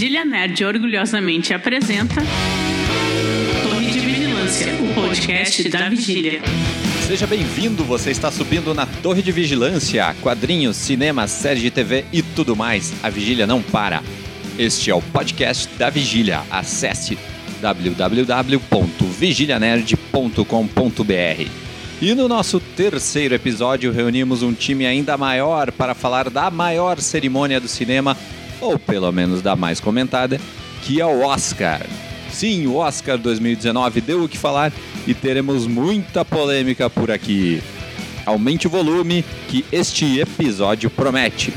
Vigília Nerd orgulhosamente apresenta Torre de Vigilância, o podcast da Vigília. Seja bem-vindo, você está subindo na Torre de Vigilância, quadrinhos, cinema, série de TV e tudo mais. A Vigília não para. Este é o podcast da Vigília. Acesse www.vigilianerd.com.br. E no nosso terceiro episódio reunimos um time ainda maior para falar da maior cerimônia do cinema ou pelo menos da mais comentada, que é o Oscar. Sim, o Oscar 2019 deu o que falar e teremos muita polêmica por aqui. Aumente o volume que este episódio promete.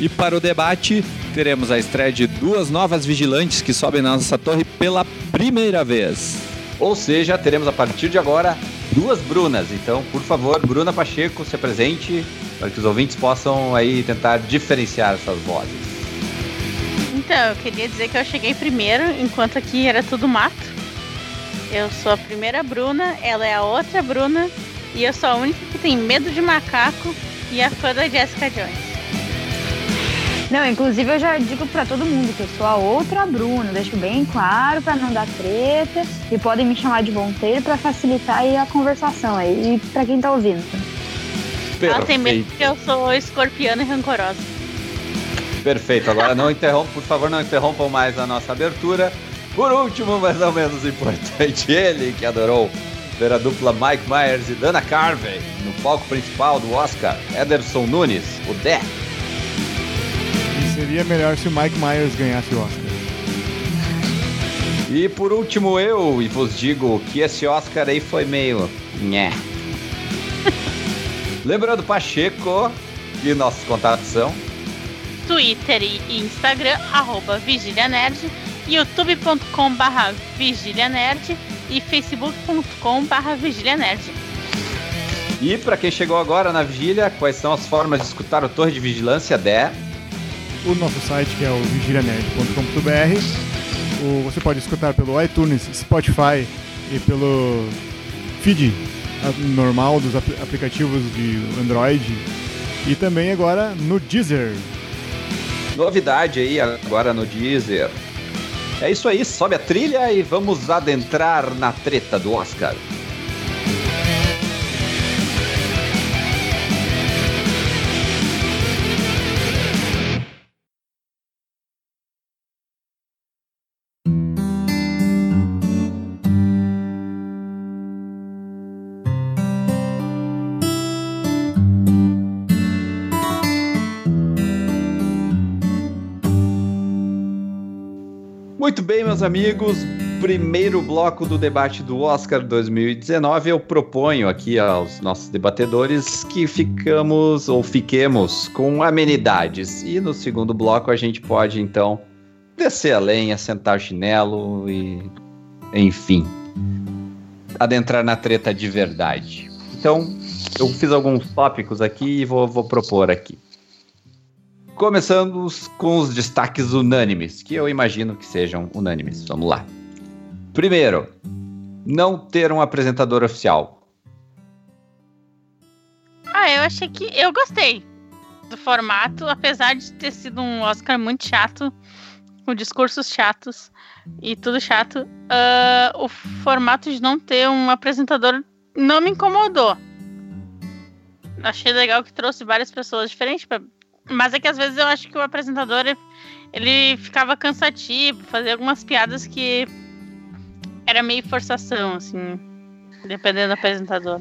E para o debate, teremos a estreia de duas novas vigilantes que sobem na nossa torre pela primeira vez. Ou seja, teremos a partir de agora duas Brunas. Então, por favor, Bruna Pacheco, se apresente para que os ouvintes possam aí tentar diferenciar essas vozes. Então, eu queria dizer que eu cheguei primeiro, enquanto aqui era tudo mato. Eu sou a primeira Bruna, ela é a outra Bruna, e eu sou a única que tem medo de macaco e a fã da Jessica Jones. Não, inclusive eu já digo para todo mundo que eu sou a outra Bruna, deixo bem claro para não dar treta e podem me chamar de Monteiro para facilitar aí a conversação aí para quem tá ouvindo. Perfeito. Ela tem medo que eu sou escorpiana e rancorosa. Perfeito. Agora não interrompam, por favor, não interrompam mais a nossa abertura. Por último, mas não menos importante, ele que adorou ver a dupla Mike Myers e Dana Carvey no palco principal do Oscar, Ederson Nunes, o Dé. Seria melhor se o Mike Myers ganhasse o Oscar. E por último, eu e vos digo que esse Oscar aí foi meio. Nhé. Lembrando, Pacheco, e nossos contatos são Twitter e Instagram, arroba Vigília Nerd, youtube.com barra Vigília Nerd e facebook.com barra Vigília Nerd. E para quem chegou agora na Vigília, quais são as formas de escutar o Torre de Vigilância de... O nosso site que é o vigilianerd.com.br Você pode escutar pelo iTunes, Spotify e pelo feed normal dos aplicativos de Android e também agora no Deezer. Novidade aí agora no Deezer. É isso aí, sobe a trilha e vamos adentrar na treta do Oscar. Muito bem, meus amigos. Primeiro bloco do debate do Oscar 2019. Eu proponho aqui aos nossos debatedores que ficamos ou fiquemos com amenidades. E no segundo bloco a gente pode então descer a lenha, sentar o chinelo e, enfim, adentrar na treta de verdade. Então, eu fiz alguns tópicos aqui e vou, vou propor aqui. Começamos com os destaques unânimes, que eu imagino que sejam unânimes. Vamos lá. Primeiro, não ter um apresentador oficial. Ah, eu achei que. Eu gostei do formato, apesar de ter sido um Oscar muito chato, com discursos chatos e tudo chato. Uh, o formato de não ter um apresentador não me incomodou. Achei legal que trouxe várias pessoas diferentes para mas é que às vezes eu acho que o apresentador ele ficava cansativo, fazia algumas piadas que era meio forçação, assim, dependendo do apresentador.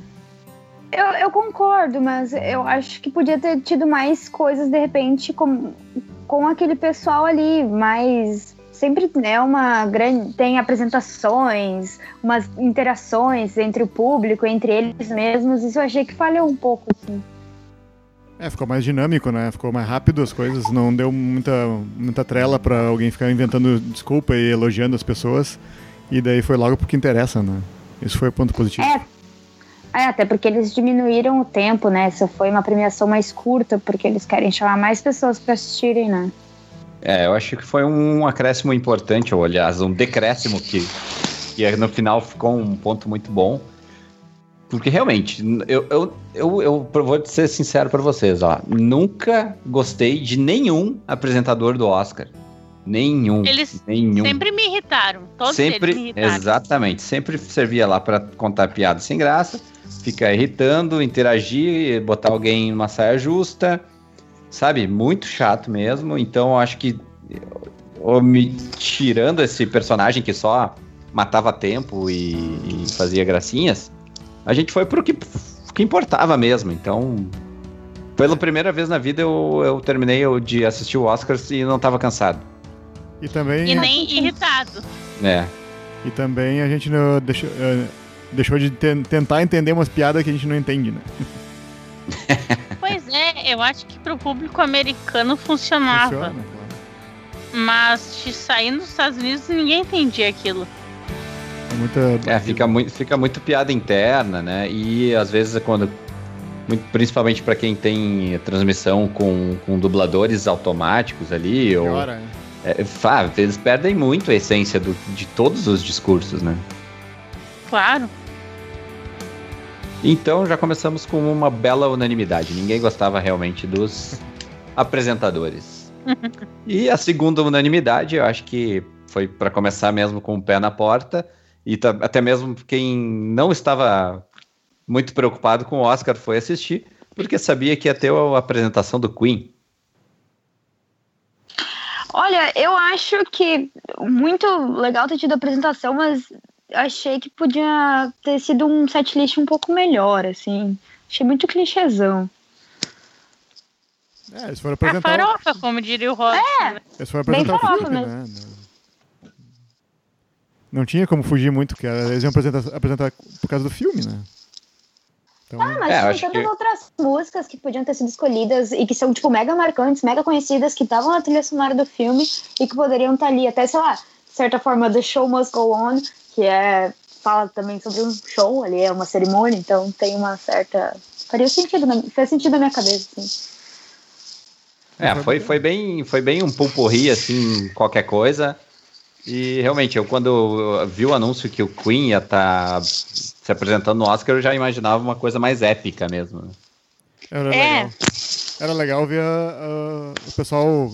Eu, eu concordo, mas eu acho que podia ter tido mais coisas de repente com, com aquele pessoal ali, mas sempre né, uma grande tem apresentações, umas interações entre o público, entre eles mesmos. Isso eu achei que falhou um pouco, assim. É, ficou mais dinâmico, né? Ficou mais rápido as coisas, não deu muita, muita trela para alguém ficar inventando desculpa e elogiando as pessoas. E daí foi logo porque interessa, né? Isso foi o ponto positivo. É. é, até porque eles diminuíram o tempo, né? Essa foi uma premiação mais curta, porque eles querem chamar mais pessoas para assistirem, né? É, eu acho que foi um acréscimo importante, ou aliás, um decréscimo que, que no final ficou um ponto muito bom. Porque realmente, eu, eu, eu, eu vou ser sincero para vocês, ó. Nunca gostei de nenhum apresentador do Oscar. Nenhum. Eles nenhum. Sempre me irritaram. Todos sempre, eles me irritaram. exatamente. Sempre servia lá pra contar piada sem graça, ficar irritando, interagir, botar alguém numa saia justa, sabe? Muito chato mesmo. Então eu acho que ou me tirando esse personagem que só matava tempo e, e fazia gracinhas, a gente foi pro que, que importava mesmo. Então, pela primeira vez na vida eu, eu terminei de assistir o Oscars e não tava cansado. E também, E nem irritado. É. e também a gente não deixou, eh, deixou de ten- tentar entender umas piadas que a gente não entende, né? Pois é, eu acho que pro público americano funcionava. Funciona, claro. Mas de saindo dos Estados Unidos ninguém entendia aquilo. É muita. É, fica muito, fica muito piada interna, né? E às vezes quando. muito- principalmente pra quem tem transmissão com, com dubladores automáticos ali, ou, Piora, né? é, fa- eles perdem muito a essência do- de todos os discursos, né? Claro. Então já começamos com uma bela unanimidade. Ninguém gostava realmente dos apresentadores. e a segunda unanimidade, eu acho que foi para começar mesmo com o pé na porta. E ta- até mesmo quem não estava muito preocupado com o Oscar foi assistir, porque sabia que ia ter a apresentação do Queen. Olha, eu acho que muito legal ter tido a apresentação, mas achei que podia ter sido um setlist um pouco melhor, assim. Achei muito clichêzão. É, eles foram A apresentar, farofa, como diria o Rod. É. eles foram Bem apresentar o farofa filme, né? Não, tinha como fugir muito, porque eles iam apresentar, apresentar por causa do filme, né? Então, Ah, mas É, tem acho tantas que- outras músicas que podiam ter sido escolhidas e que são, tipo, mega marcantes, mega conhecidas, que estavam na trilha sonora do filme e que poderiam estar ali. Até, sei lá, de certa forma, The Show Must Go On, que é. Fala também sobre um show ali, é uma cerimônia, então tem uma certa. Faria sentido, na, fez sentido na minha cabeça, assim. É, foi, foi, bem, foi bem um pulporri, assim, qualquer coisa. E realmente, eu quando vi o anúncio que o Queen ia estar se apresentando no Oscar, eu já imaginava uma coisa mais épica mesmo. né? era É. legal. Era legal ver a- a- o pessoal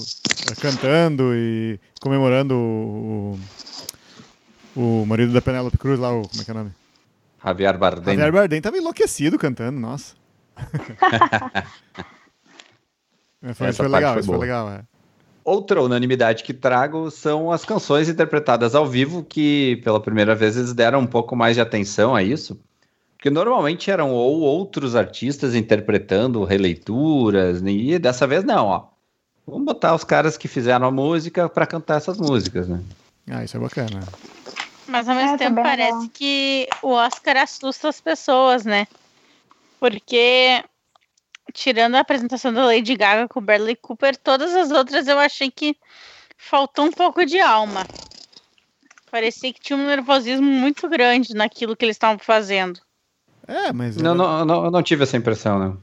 eh, cantando e comemorando o, o, o marido da Penélope Cruz lá, o, como é que é o nome? Javier Bardem. Javier Bardem tava enlouquecido cantando, nossa. É, foi, foi legal, foi foi legal, é. Outra unanimidade que trago são as canções interpretadas ao vivo, que pela primeira vez eles deram um pouco mais de atenção a isso. Porque normalmente eram ou outros artistas interpretando releituras, e dessa vez não, ó. Vamos botar os caras que fizeram a música para cantar essas músicas, né? Ah, isso é bacana. Mas ao mesmo É, tempo é parece legal. que o Oscar assusta as pessoas, né? Porque tirando a apresentação da Lady Gaga com o Bradley Cooper, todas as outras eu achei que faltou um pouco de alma. Parecia que tinha um nervosismo muito grande naquilo que eles estavam fazendo. É, mas. Não, era- não, não, eu não tive essa impressão, não.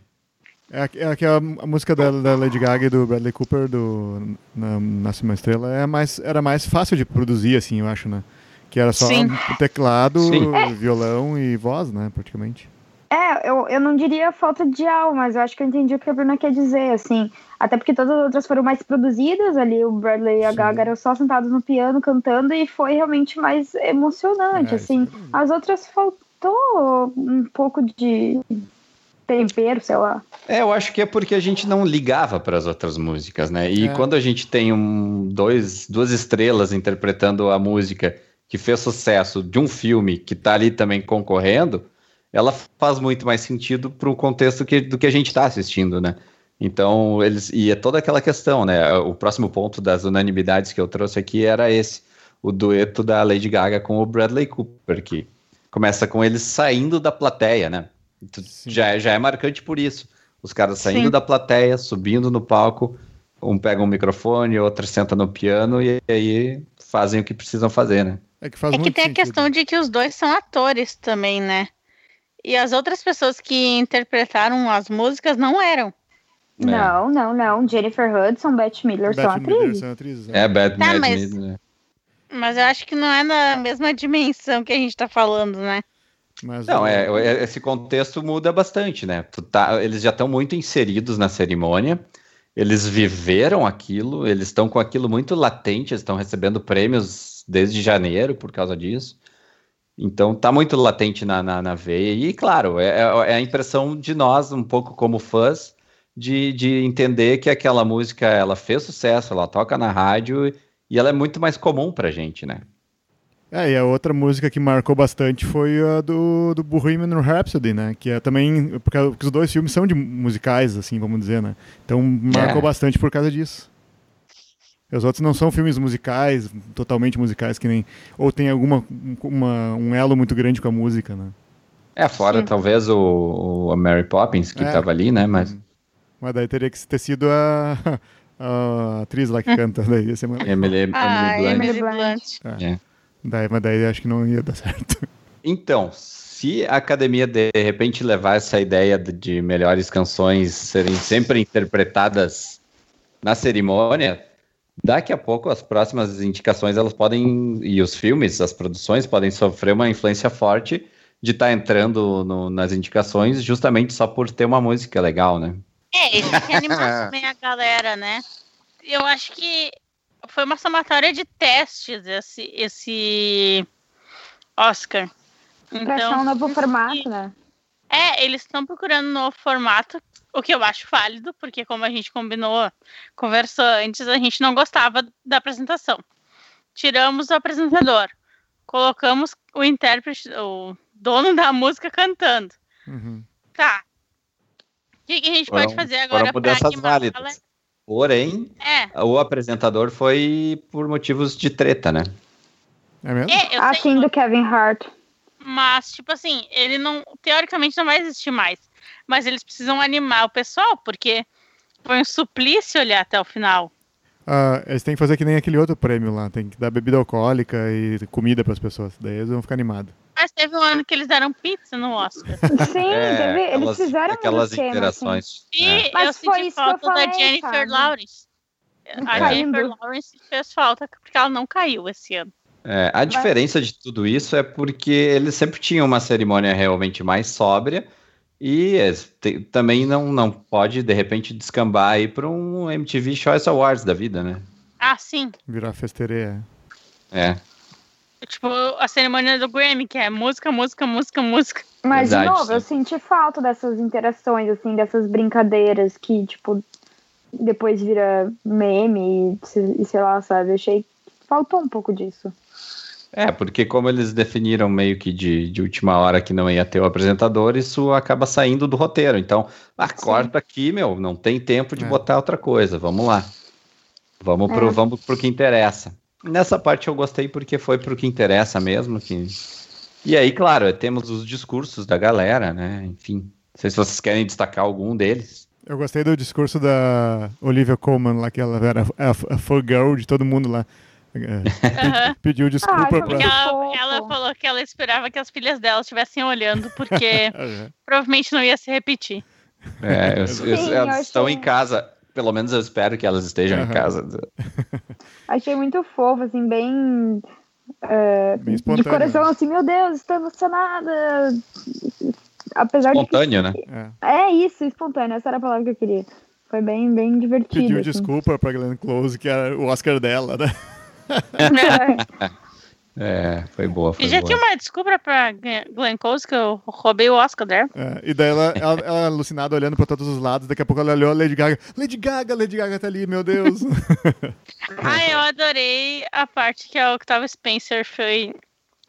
É, é que a, a música da, da Lady Gaga e do Bradley Cooper do na, Nasce uma Estrela é mais, era mais fácil de produzir, assim, eu acho, né? Que era só Sim. um teclado, Sim. violão e voz, né? Praticamente. É, eu, eu não diria falta de alma, mas eu acho que eu entendi o que a Bruna quer dizer, assim. Até porque todas as outras foram mais produzidas ali, o Bradley e a Sim. Gaga eram só sentados no piano cantando e foi realmente mais emocionante, É, assim. isso é- As outras faltou um pouco de tempero, sei lá. É, eu acho que é porque a gente não ligava para as outras músicas, né? E É. quando a gente tem um, dois, duas estrelas interpretando a música que fez sucesso de um filme que tá ali também concorrendo, ela faz muito mais sentido para o contexto que, do que a gente está assistindo, né? Então, eles. E é toda aquela questão, né? O próximo ponto das unanimidades que eu trouxe aqui era esse: o dueto da Lady Gaga com o Bradley Cooper, que começa com eles saindo da plateia, né? Sim. Já, é- já é marcante por isso. Os caras saindo Sim. da plateia, subindo no palco, um pega um microfone, outro senta no piano e aí fazem o que precisam fazer, né? É que faz é que muito tem a sentido. questão de que os dois são atores também, né? E as outras pessoas que interpretaram as músicas não eram. É. Não, não, não. Jennifer Hudson, Beth Miller são Beth Miller atrizes. são atrizes, É, Bad Tá, Mad mas- né? Mas eu acho que não é na mesma dimensão que a gente tá falando, né? Mas Não, é, é- esse contexto muda bastante, né? Tu tá- eles já estão muito inseridos na cerimônia eles viveram aquilo, eles estão com aquilo muito latente, eles estão recebendo prêmios desde janeiro por causa disso. Então tá muito latente na, na, na veia. E claro, é, é, a impressão de nós, um pouco como fãs, de, de entender que aquela música ela fez sucesso, ela toca na rádio e ela é muito mais comum pra gente, né? É, e a outra música que marcou bastante foi a do, do Bohemian Rhapsody, né? Que é também. Porque, os dois filmes são de musicais, assim, vamos dizer, né? Então marcou é. bastante por causa disso. Os outros não são filmes musicais, totalmente musicais, que nem. Ou tem alguma uma, um elo muito grande com a música, né? É, fora Sim. talvez o, o Mary Poppins, que estava é. ali, né? Mas... Mas daí teria que ter sido a, a atriz lá que canta. Daí ia ser Emily, ah, Emily Blunt. Emily Blunt. É. É. Daí, mas daí acho que não ia dar certo. Então, se a academia de repente levar essa ideia de melhores canções serem sempre interpretadas na cerimônia, daqui a pouco as próximas indicações elas podem e os filmes, as produções podem sofrer uma influência forte de estar tá entrando no, nas indicações justamente só por ter uma música legal, né? É, ele quer animar também a galera, né? Eu acho que foi uma somatória de testes esse, esse Oscar. Então, pra achar um novo formato, né? É, eles estão procurando um novo formato, o que eu acho válido, porque como a gente combinou, conversou antes, a gente não gostava da apresentação. Tiramos o apresentador, colocamos o intérprete, o dono da música cantando. Uhum. Tá. O que, que, a gente foram, pode fazer agora para animar válidas. Porém, é. o apresentador foi por motivos de treta, né? É mesmo? É, assim do Kevin Hart. Mas, tipo assim, ele não. Teoricamente não vai existir mais. Mas eles precisam animar o pessoal, porque foi um suplício olhar até o final. Uh, eles têm que fazer que nem aquele outro prêmio lá, tem que dar bebida alcoólica e comida para as pessoas, daí eles vão ficar animados. Mas teve um ano que eles deram pizza no Oscar. Sim, é, teve, eles aquelas, fizeram aquelas assim. interações. Assim. E é. eu senti falta falei, da Jennifer sabe? Lawrence. A Caindo. Jennifer Lawrence fez falta porque ela não caiu esse ano. É, a diferença de tudo isso é porque eles sempre tinham uma cerimônia realmente mais sóbria e te, também não, não pode, de repente, descambar aí para um MTV Choice Awards da vida, né? Ah, sim. Virar festeira. É. Tipo, a cerimônia do Grammy, que é música, música, música, música. Mas, Verdade, de novo, sim. eu senti falta dessas interações, assim, dessas brincadeiras que, tipo, depois vira meme e, sei lá, sabe? Eu achei que faltou um pouco disso. É, porque como eles definiram meio que de, de última hora que não ia ter o apresentador, isso acaba saindo do roteiro. Então, ah, corta aqui, meu, não tem tempo de é. botar outra coisa, vamos lá. Vamos pro, é. vamos pro que interessa. Nessa parte eu gostei porque foi pro que interessa mesmo. Que... E aí, claro, temos os discursos da galera, né? Enfim, não sei se vocês querem destacar algum deles. Eu gostei do discurso da Olivia Colman lá, que ela era a, a, a girl de todo mundo lá. Uhum. Pediu desculpa ah, pra... ela, ela, falou que ela esperava que as filhas dela estivessem olhando, porque uhum. provavelmente não ia se repetir. É, eu, eu, Sim, elas estão em casa. Pelo menos eu espero que elas estejam uhum. em casa. Achei muito fofo, assim, bem. Uh, bem de coração, assim, meu Deus, estou emocionada. Apesar espontâneo, de. Espontâneo, né? É. é isso, espontâneo, essa era a palavra que eu queria. Foi bem, bem divertido. Pediu assim. desculpa pra Glenn Close, que era o Oscar dela, né? É, foi boa. Foi e já boa. tinha uma desculpa pra Glenn Close que eu roubei o Oscar dela. É, e daí ela, ela, ela, alucinada olhando pra todos os lados, daqui a pouco ela olhou a Lady Gaga. Lady Gaga, Lady Gaga tá ali, meu Deus. ah, eu adorei a parte que a Octavia Spencer foi,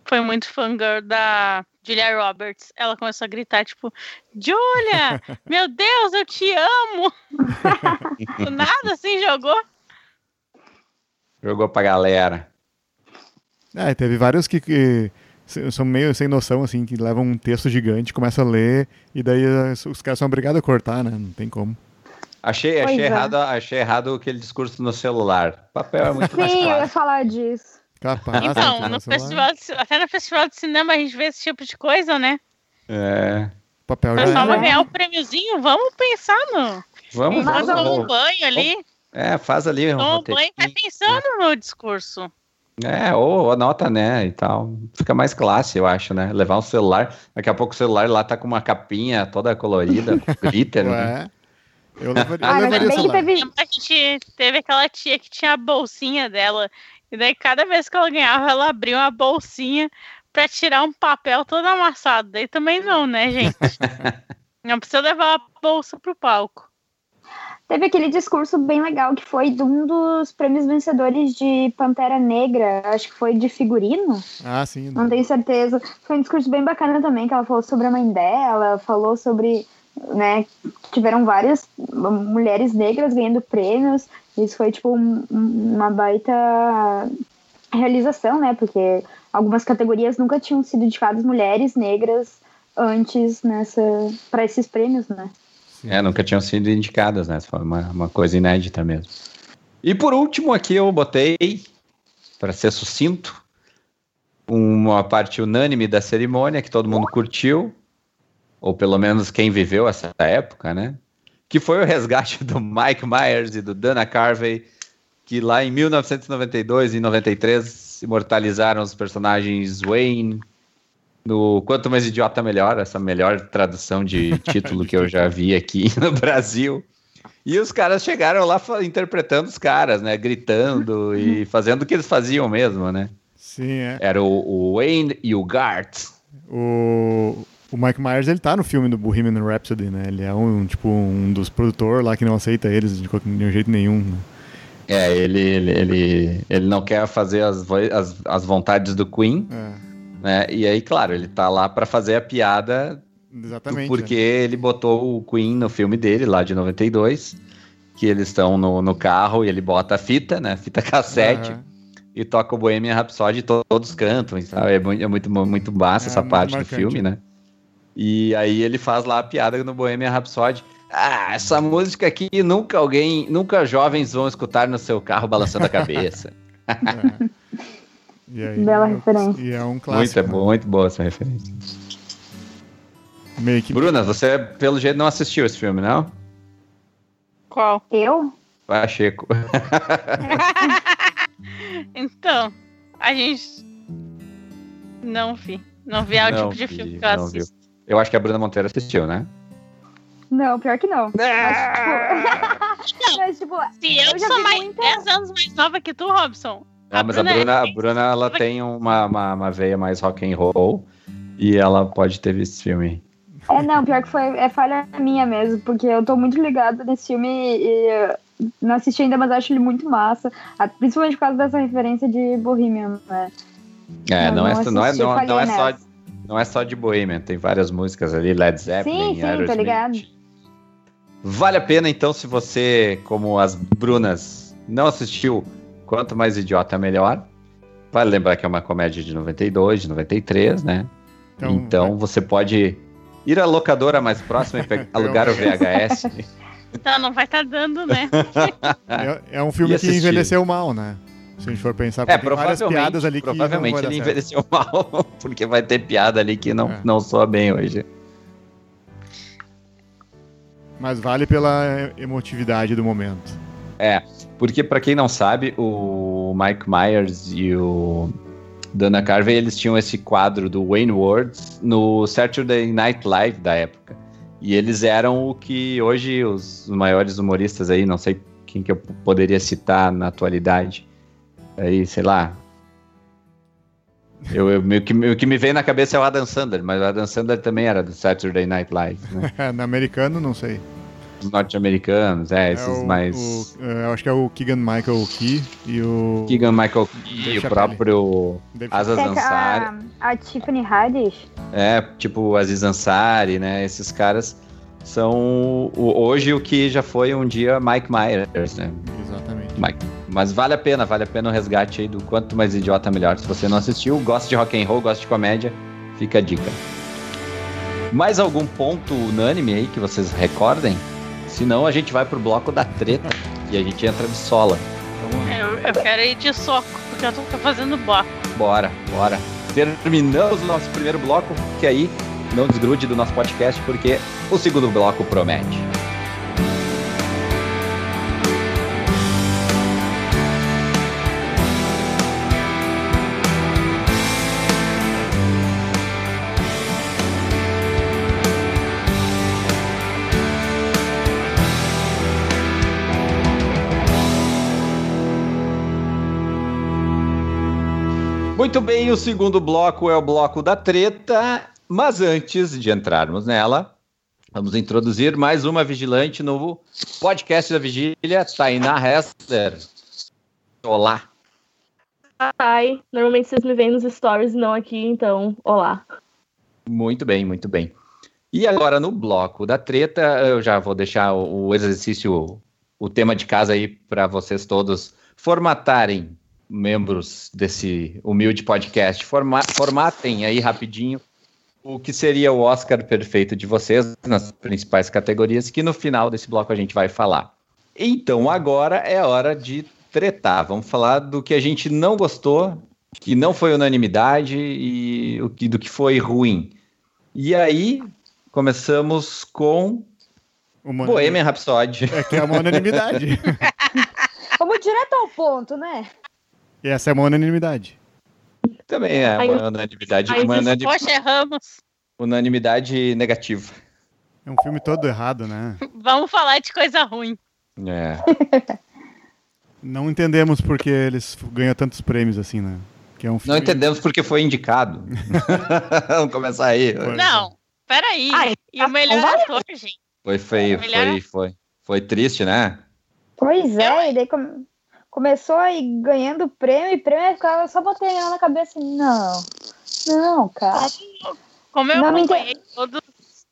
foi muito fangirl da Julia Roberts. Ela começou a gritar, tipo, Julia, meu Deus, eu te amo! Do nada assim jogou. Jogou pra galera. É, teve vários que, que, são meio sem noção, assim, que levam um texto gigante, começam a ler, e daí os caras são obrigados a cortar, né? Não tem como. Achei, achei, é. errado, achei errado aquele discurso no celular. O papel é muito Sim, mais fácil. eu ia falar disso. Capaz, então, no festival de, até no festival de cinema a gente vê esse tipo de coisa, né? É. Papel já Só vai ganhar o prêmiozinho, vamos pensar no. Vamos, vamos. Vamos um banho ali. É, faz ali um. Um banho vai pensando no discurso. É, ou anota, né, e tal. Fica mais classe, eu acho, né? Levar um celular, daqui a pouco o celular lá tá com uma capinha toda colorida, com glitter, né? Eu levaria, eu Ah, mas levaria bem que celular. teve. A gente teve aquela tia que tinha a bolsinha dela. E daí, cada vez que ela ganhava, ela abria uma bolsinha pra tirar um papel todo amassado. Daí também não, né, gente? não precisa levar a bolsa pro palco. Teve aquele discurso bem legal que foi de um dos prêmios vencedores de Pantera Negra, acho que foi de figurino, Ah, sim. não tenho certeza. Foi um discurso bem bacana também, que ela falou sobre a mãe dela, falou sobre, né, que tiveram várias mulheres negras ganhando prêmios. Isso foi, tipo, um- uma baita realização, né, porque algumas categorias nunca tinham sido indicadas mulheres negras antes nessa para esses prêmios, né? É, nunca tinham sido indicadas, né? Foi uma, uma coisa inédita mesmo. E por último, aqui eu botei, para ser sucinto, uma parte unânime da cerimônia que todo mundo curtiu, ou pelo menos quem viveu essa época, né? Que foi o resgate do Mike Myers e do Dana Carvey, que lá em 1992 e 93 imortalizaram os personagens Wayne no Quanto Mais Idiota Melhor, essa melhor tradução de título que eu já vi aqui no Brasil. E os caras chegaram lá interpretando os caras, né? Gritando e fazendo o que eles faziam mesmo, né? Sim, é. Era o, o Wayne e o Gart. O, o Mike Myers, ele tá no filme do Bohemian Rhapsody, né? Ele é um, tipo, um dos produtores lá que não aceita eles de, qualquer- de jeito nenhum. né? É, ele, ele, ele, ele não quer fazer as, as, as vontades do Queen, É, né? E aí, claro, ele tá lá pra fazer a piada exatamente. porque ele botou o Queen no filme dele, lá de 92, que eles estão no, no carro e ele bota a fita, né? Fita cassete. Aham. e toca o Bohemian Rhapsody e to- todos cantam, sabe? É muito, é muito, muito massa É essa muito parte marcante, do filme, né? E aí ele faz lá a piada no Bohemian Rhapsody. Ah, essa música aqui nunca alguém, nunca jovens vão escutar no seu carro balançando a cabeça. É. E aí, Bela é- referência. E é um muito, clássico. é bom, muito boa essa referência. que Bruna, você pelo jeito não assistiu esse filme, não? Qual? Eu? Pacheco. Então, a gente. Não vi. Não vi é o Não tipo de vi, filme que eu assisto. Eu acho que a Bruna Monteiro assistiu, né? Não, pior que não. Mas, tipo, mas, tipo, Se eu, Eu já sou mais muita- 10 anos mais nova que tu, Robson. Ah, mas a Bruna é Bruna, a Bruna ela tem uma, uma, uma veia mais rock and roll e ela pode ter visto esse filme. É, não, pior que foi é falha minha mesmo, porque eu tô muito ligada nesse filme e não assisti ainda, mas acho ele muito massa. Ah, Principalmente por causa dessa referência de Bohemian, né? É, Não, não, é, não não, é, não, falhei não é só, não é só de Bohemian, tem várias músicas ali, Led Zeppelin, Sim, sim, tô Aerosmith. ligado. Vale a pena, então, se você, como as Brunas, não assistiu Quanto Mais Idiota Melhor. Vale lembrar que é uma comédia de 92, de 93, né? Então, Então, você pode ir à locadora mais próxima e alugar o VHS. Então não vai estar dando, né? é, é um filme que envelheceu mal, né? Se a gente for pensar, É, porque tem várias provavelmente, piadas ali que provavelmente ele envelheceu mal, porque vai ter piada ali que não, É. não soa bem hoje. Mas vale pela emotividade do momento. É, porque pra quem não sabe, o Mike Myers e o Dana Carvey, eles tinham esse quadro do Wayne Words no Saturday Night Live da época. E eles eram o que hoje os maiores humoristas aí, não sei quem que eu poderia citar na atualidade. Aí, sei lá. Eu, eu- meio que, o que me veio na cabeça é o Adam Sandler, mas o Adam Sandler também era do Saturday Night Live, né? no americano, não sei. Os norte-americanos, é, esses é o, mais. o- é, eu acho que é o Keegan Michael Key e o. Keegan Michael Key, o próprio Aziz Tem a, Ansari, a Tiffany Haddish. é, tipo o Aziz Ansari, né? Esses caras são o- hoje o que já foi um dia Mike Myers, né? Exatamente. Mike. Mas vale a pena, vale a pena o resgate aí do quanto mais idiota melhor. Se você não assistiu, gosta de rock and roll, gosta de comédia, fica a dica. Mais algum ponto unânime aí que vocês recordem? Se não, a gente vai pro bloco da treta e a gente entra de sola. Eu, eu quero ir de soco, porque eu tô fazendo bloco. Bora, bora. Terminamos o nosso primeiro bloco, que aí não desgrude do nosso podcast, porque o segundo bloco promete. Muito bem, o segundo bloco é o bloco da treta, mas antes de entrarmos nela, vamos introduzir mais uma vigilante no podcast da Vigília, Tainá Hessler. Olá. Ai, normalmente vocês me veem nos stories, não aqui, então, olá. Muito bem, muito bem. E agora no bloco da treta, eu já vou deixar o exercício, o tema de casa aí para vocês todos formatarem membros desse humilde podcast, forma, formatem aí rapidinho o que seria o Oscar perfeito de vocês nas principais categorias, que no final desse bloco a gente vai falar. Então agora é hora de tretar. Vamos falar do que a gente não gostou, que não foi unanimidade e o que, do que foi ruim. E aí, começamos com Uma Bohemian Rhapsody. É que é uma unanimidade. Vamos direto ao ponto, né? E essa é uma unanimidade. Também é Ai, uma unanimidade, ai, uma desculpa. unani- Poxa, erramos. unanimidade negativa. É um filme todo errado, né? Vamos falar de coisa ruim. É. Não entendemos porque eles ganham tantos prêmios assim, né? Que é um Não filme... entendemos porque foi indicado. Vamos começar aí. Foi. Não, peraí. Ai, e o melhor ator, gente? Foi feio, foi, foi. Foi triste, né? Pois é, e daí come- começou aí ganhando prêmio e prêmio, eu ficava só botei ela na cabeça assim, não, não, cara. Como eu Não me acompanhei todos-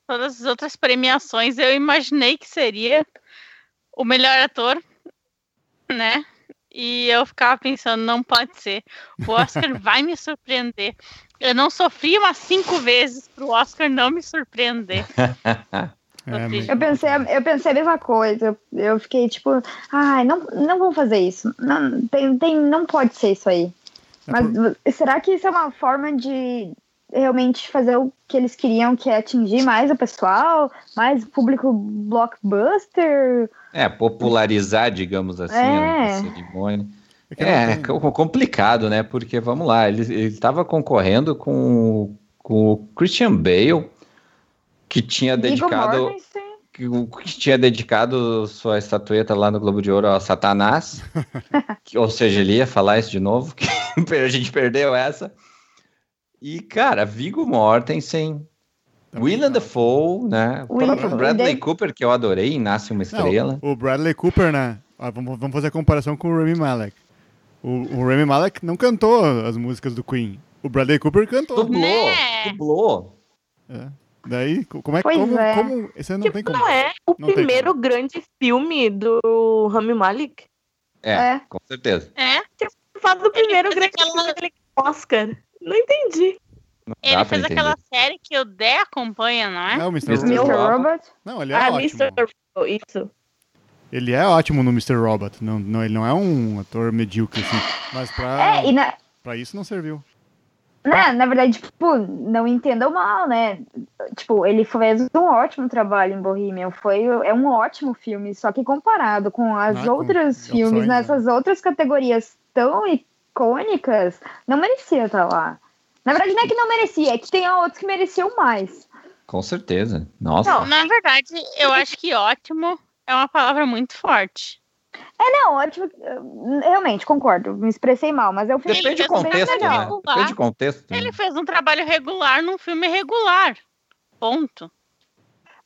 todas as outras premiações, eu imaginei que seria o melhor ator, né? E eu ficava pensando, não pode ser. O Oscar vai me surpreender. Eu não sofri umas cinco vezes pro Oscar não me surpreender. É, Eu pensei, a- eu pensei a mesma coisa. Eu, fiquei tipo, ai, não, não vão fazer isso. Não, tem, tem, não pode ser isso aí. É Mas será que isso é uma forma de realmente fazer o que eles queriam, que é atingir mais o pessoal, mais o público blockbuster? É, popularizar, digamos assim, É. a cerimônia. é É, tem- co- complicado, né? Porque, vamos lá, ele estava concorrendo com, com o Christian Bale, que tinha dedicado que, tinha dedicado sua estatueta lá no Globo de Ouro a Satanás. Que- ou seja, ele ia falar isso de novo, que a gente perdeu essa. E, cara, Viggo Mortensen, William Dafoe, né? O próprio Bradley Cooper, que eu adorei, Nasce Uma Não, Estrela. o Bradley Cooper, né? Ah, vamos, vamos fazer a comparação com o Rami Malek. O, o Rami Malek não cantou as músicas do Queen. O Bradley Cooper cantou. Dublou, Né? dublou. É. Daí, co- como é que. Como, é. como- Isso aí não tem Tipo, como. não é o Não tem primeiro grande filme do Rami Malek? É, É. com certeza. É, Faz do primeiro grande aquela- filme dele Oscar. Não entendi. Não ele fez aquela série que o Dé acompanha, não é? Não, o Mr. Mr. Mr. Robot. Robot. Não, ele é ah, ótimo. Mr. Isso. Ele é ótimo no Mr. Robot. Não, não, ele não é um ator medíocre, assim. Mas pra, É, e na, pra isso não serviu. Né, na verdade, tipo, não entendam mal, né? Tipo, ele fez um ótimo trabalho em Bohemian. Foi, é um ótimo filme, só que comparado com as Ah, com outros opções, filmes, né? nessas outras categorias tão icônicas, não merecia estar lá. Na verdade, não é que não merecia, é que tem outros que mereciam mais. Com certeza. Nossa. Não, na verdade, eu acho que ótimo é uma palavra muito forte. É, não, ótimo. eh, Realmente, concordo, me expressei mal, mas é um filme Depende um contexto, trabalho né? regular. Depende do contexto. né? Ele fez um trabalho regular num filme regular. Ponto.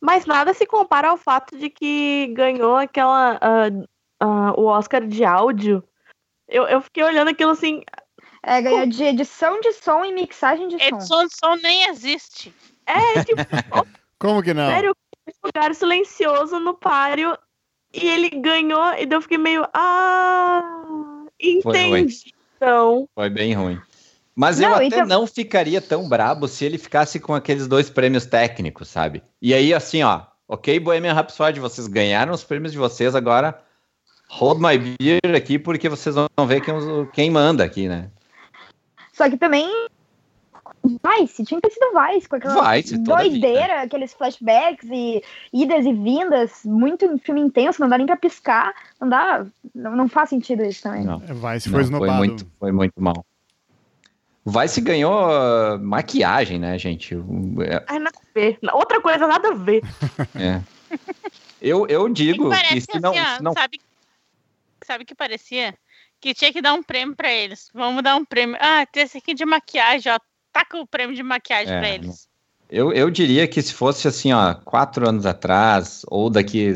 Mas nada se compara ao fato de que ganhou aquela. ah, ah, o Oscar de áudio. Eu, eu fiquei olhando aquilo assim. É, ganhou de edição de som e mixagem de som. Edição de som nem existe. É, tipo, Como que não? sério, um lugar silencioso no páreo. E ele ganhou, e daí eu fiquei meio. Ah, entendi. Então. Foi bem ruim. Mas eu Não, até então- não ficaria tão brabo se ele ficasse com aqueles dois prêmios técnicos, sabe? E aí, assim, ó, ok, Bohemian Rhapsody, vocês ganharam os prêmios de vocês, agora hold my beer aqui, porque vocês vão ver quem, quem manda aqui, né? Só que também. Vice, tinha que ter sido Vice, com aquela Vice, doideira, aqueles flashbacks e idas e vindas, muito um filme intenso, não dá nem pra piscar, não dá, não, não faz sentido isso também. Não, É, Vai, se não, foi foi, muito, foi muito mal. O Vice ganhou uh, maquiagem, né, gente? É- Ai, nada a ver. Outra coisa, nada a ver. é. Eu, eu digo E parece que não, assim, ó, não sabe? sabe o que parecia? Que tinha que dar um prêmio pra eles. Vamos dar um prêmio. Ah, tem esse aqui de maquiagem, ó. Taca o prêmio de maquiagem É, pra eles. Eu, eu diria que se fosse assim, ó, quatro anos atrás, ou daqui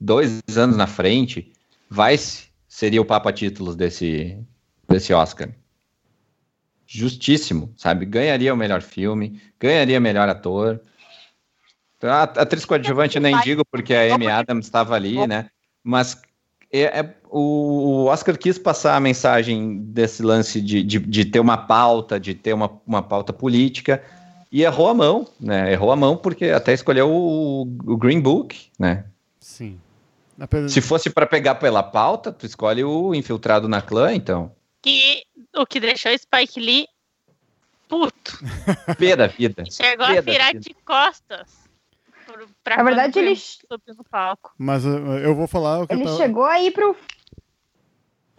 dois anos na frente, Vice seria o Papa Títulos desse, desse Oscar. Justíssimo, sabe? Ganharia o melhor filme, ganharia melhor ator. A a atriz coadjuvante eu nem digo, porque a Amy Adams estava ali, né? Mas é, é- o, Oscar quis passar a mensagem desse lance de, de, de ter uma pauta, de ter uma, uma pauta política, e errou a mão, né? Errou a mão porque até escolheu o, o Green Book, né? Sim. Apesar- Se fosse para pegar pela pauta, tu escolhe o Infiltrado na Clã, então. Que o que deixou o Spike Lee puto. Pé da vida. Chegou a Pé da virar de costas. Pra Na verdade, ele-. Mas uh, eu vou falar o que eu Ele tava- chegou aí pro.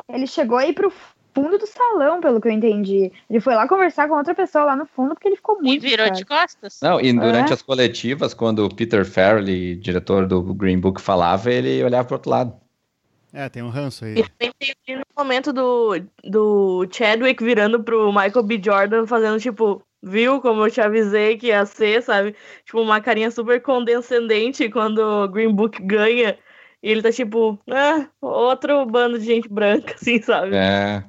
Ele chegou aí pro fundo do salão, pelo que eu entendi. Ele foi lá conversar com outra pessoa lá no fundo porque ele ficou E muito. virou cara. de costas. Não, e durante É. as coletivas, quando o Peter Farrelly, diretor do Green Book, falava, ele olhava pro outro lado. É, tem um ranço aí. E tem ali no momento do, do Chadwick virando pro Michael B. Jordan, fazendo tipo, viu como eu te avisei que ia ser, sabe? Tipo, uma carinha super condescendente quando o Green Book ganha. E ele tá tipo, ah, outro bando de gente branca, assim, sabe? É.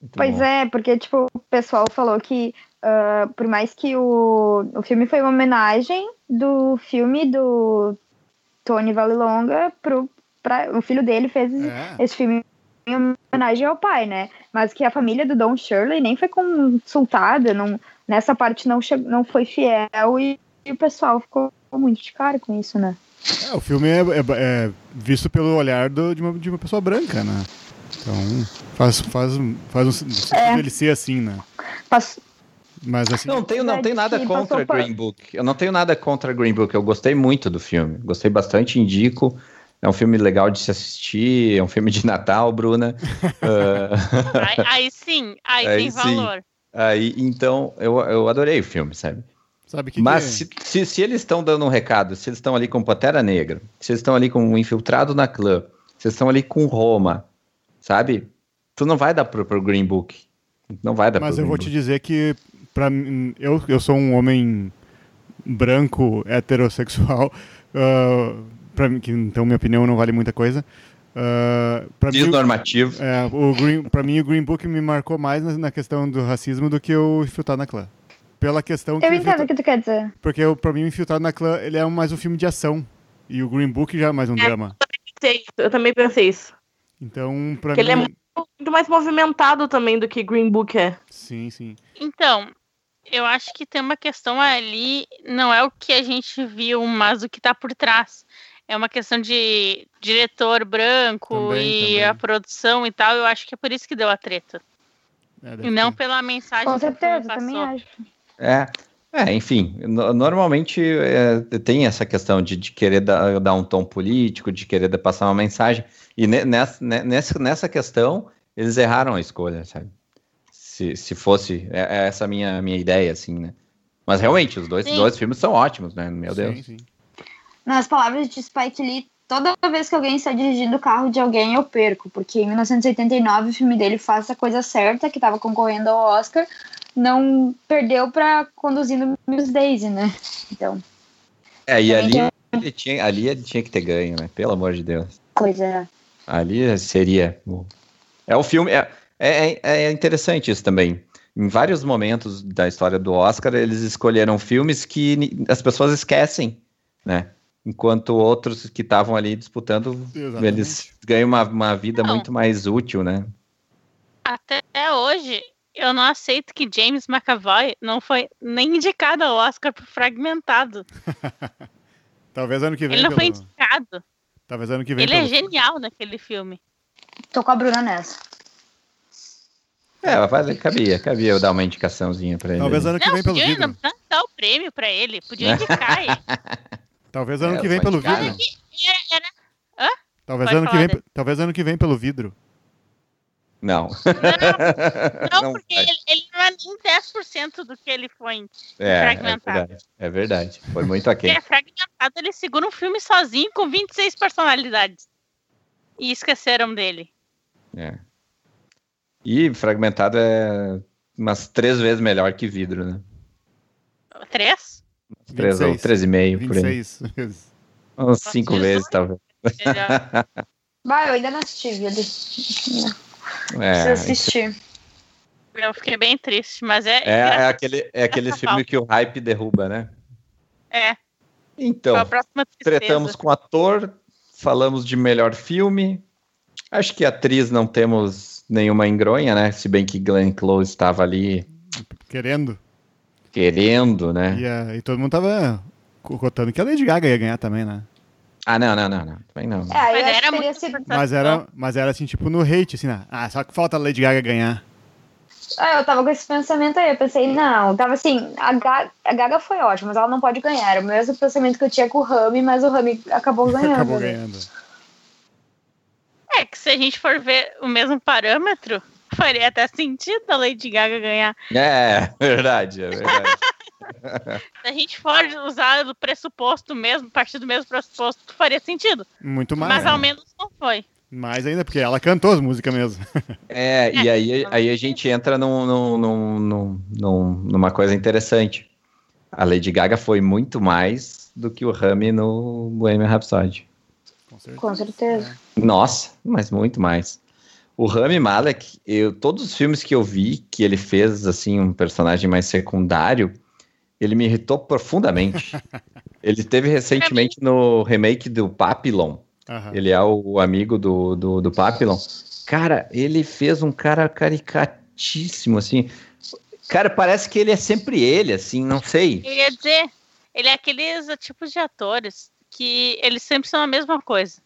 Muito Pois bom. é, porque, tipo, o pessoal falou que, ah, por mais que o, o filme foi uma homenagem do filme do Tony Vallelonga pro. Pra, o filho dele fez É. esse filme em homenagem ao pai, né? Mas que a família do Don Shirley nem foi consultada, não, nessa parte não, não foi fiel e, e o pessoal ficou muito de cara com isso, né? É, o filme é, é- é visto pelo olhar do- de, uma, de uma pessoa branca, né? Então, faz, faz, faz um sentido É. ele ser assim, né? Pas- Mas assim, Não tenho, não tenho nada contra Green Book. Eu não tenho nada contra Green Book. Eu gostei muito do filme. Gostei bastante, indico. É um filme legal de se assistir. É um filme de Natal, Bruna. Ah, Aí, aí sim, aí, Aí tem sim. valor. aí, então, eu, eu adorei o filme, sabe? Sabe que Mas que- se, se, se eles estão dando um recado, se eles estão ali com Pantera Negra, se eles estão ali com um infiltrado na clã, se eles estão ali com Roma, sabe? Tu não vai dar pro, pro Green Book. Não vai dar Mas eu Green vou Book. te dizer que mim, eu, eu sou um homem branco, heterossexual, ah, pra mim, que, então minha opinião não vale muita coisa. Uh, mim, o- Desnormativo. é, o Green, pra mim, o Green Book me marcou mais na, na questão do racismo do que o Infiltrado na Clã. Pela questão que Eu entendo Infiltra- o que tu quer dizer. Porque o- pra mim, o Infiltrado na Clã ele é mais um filme de ação. E o Green Book já é mais um É. drama. Pensei isso, Eu também pensei isso. Então, pra Porque mim. ele é muito, muito mais movimentado também do que Green Book é. Sim, sim. Então, eu acho que tem uma questão ali, não é o que a gente viu, mas o que tá por trás. É uma questão de diretor branco Também, e também. a produção e tal. Eu acho que é por isso que deu a treta. É, E não ter. pela mensagem Com que certeza, passou. também acho. É. É, enfim, no- normalmente é, tem essa questão de, de querer dar, dar um tom político, de querer passar uma mensagem. E ne- nessa, ne- nessa, nessa questão, eles erraram a escolha, sabe? Se, se fosse. É, é essa a minha, minha ideia, assim, né? Mas realmente, os dois, Sim. dois filmes são ótimos, né? Meu Sim, Deus. sim. Nas palavras de Spike Lee, toda vez que alguém está dirigindo o carro de alguém, eu perco. Porque em 1989 o filme dele faz a coisa certa, que estava concorrendo ao Oscar, não perdeu para conduzindo Miss Daisy, né? Então, É, e ali ele, tinha, ali ele tinha que ter ganho, né? Pelo amor de Deus. coisa. Ali seria. É o filme. É, é, é interessante isso também. Em vários momentos da história do Oscar, eles escolheram filmes que as pessoas esquecem, né? Enquanto outros que estavam ali disputando, Exatamente. eles ganham uma, uma vida Não. muito mais útil, né? Até hoje, eu não aceito que James McAvoy não foi nem indicado ao Oscar por Fragmentado. Talvez ano que vem. Ele não foi pelo- indicado. Talvez ano que vem. Ele é pelo- genial naquele filme. Tô com a Bruna nessa. É, vai, cabia, cabia eu dar uma indicaçãozinha pra ele. Talvez né? ano que Não, vem pelo podia vidro. não precisa dar o prêmio pra ele. Podia indicar ele. Talvez ano É, que vem pelo vidro. Era- era- Talvez Pode ano, que vem, talvez ano que vem pelo vidro. Não. Não, Não porque ele, ele não é nem 10% do que ele foi. em- É, é fragmentado. verdade. É verdade. Foi muito Porque aquém. é fragmentado, ele segura um filme sozinho com 26 personalidades. e esqueceram dele. É. E fragmentado é umas três vezes melhor que vidro, né? Três? Três ou 26. três e meio, por aí. 26 vezes. Uns cinco vezes, talvez. Vai, eu ainda não assisti, vida. É, Preciso assistir. Eu fiquei bem triste, mas é. é, é aquele, é aquele filme falta. que o hype derruba, né? É, Então, tretamos com ator, falamos de melhor filme. Acho que atriz não temos nenhuma engronha, né? Se bem que Glenn Close estava ali Querendo. querendo, né? E, ah, e todo mundo tava cotando que a Lady Gaga ia ganhar também, né? Ah, não, não, não, não. Também não. É, Mas era muito sido. Mas era, mas era assim, tipo, no hate, assim, né? Ah, só que falta a Lady Gaga ganhar. Ah, eu tava com esse pensamento aí. Eu pensei, não, tava assim, a Gaga, a Gaga foi ótima, mas ela não pode ganhar. Era o mesmo pensamento que eu tinha com o Rami, mas o Rami acabou ganhando. Acabou né? ganhando. É que se a gente for ver o mesmo parâmetro, faria até sentido a Lady Gaga ganhar. É, verdade, é verdade. Se a gente for usar do pressuposto mesmo, partir do mesmo pressuposto, faria sentido. Muito mais. Mas ao menos não foi. Mais ainda, porque ela cantou as músicas mesmo. É, e aí, aí a gente entra num, num, num, num- num- numa coisa interessante. A Lady Gaga foi muito mais do que o Rami no Bohemian Rhapsody. Com certeza. Com certeza. Nossa, mas muito mais. O Rami Malek, eu, todos os filmes que eu vi que ele fez assim um personagem mais secundário, ele me irritou profundamente. ele teve recentemente no remake do Papillon. Aham. Ele é o amigo do, do, do Papillon. Cara, ele fez um cara caricatíssimo, assim. Cara, parece que ele é sempre ele, assim, não sei. Eu ia dizer, ele é aqueles tipos de atores que eles sempre são a mesma coisa.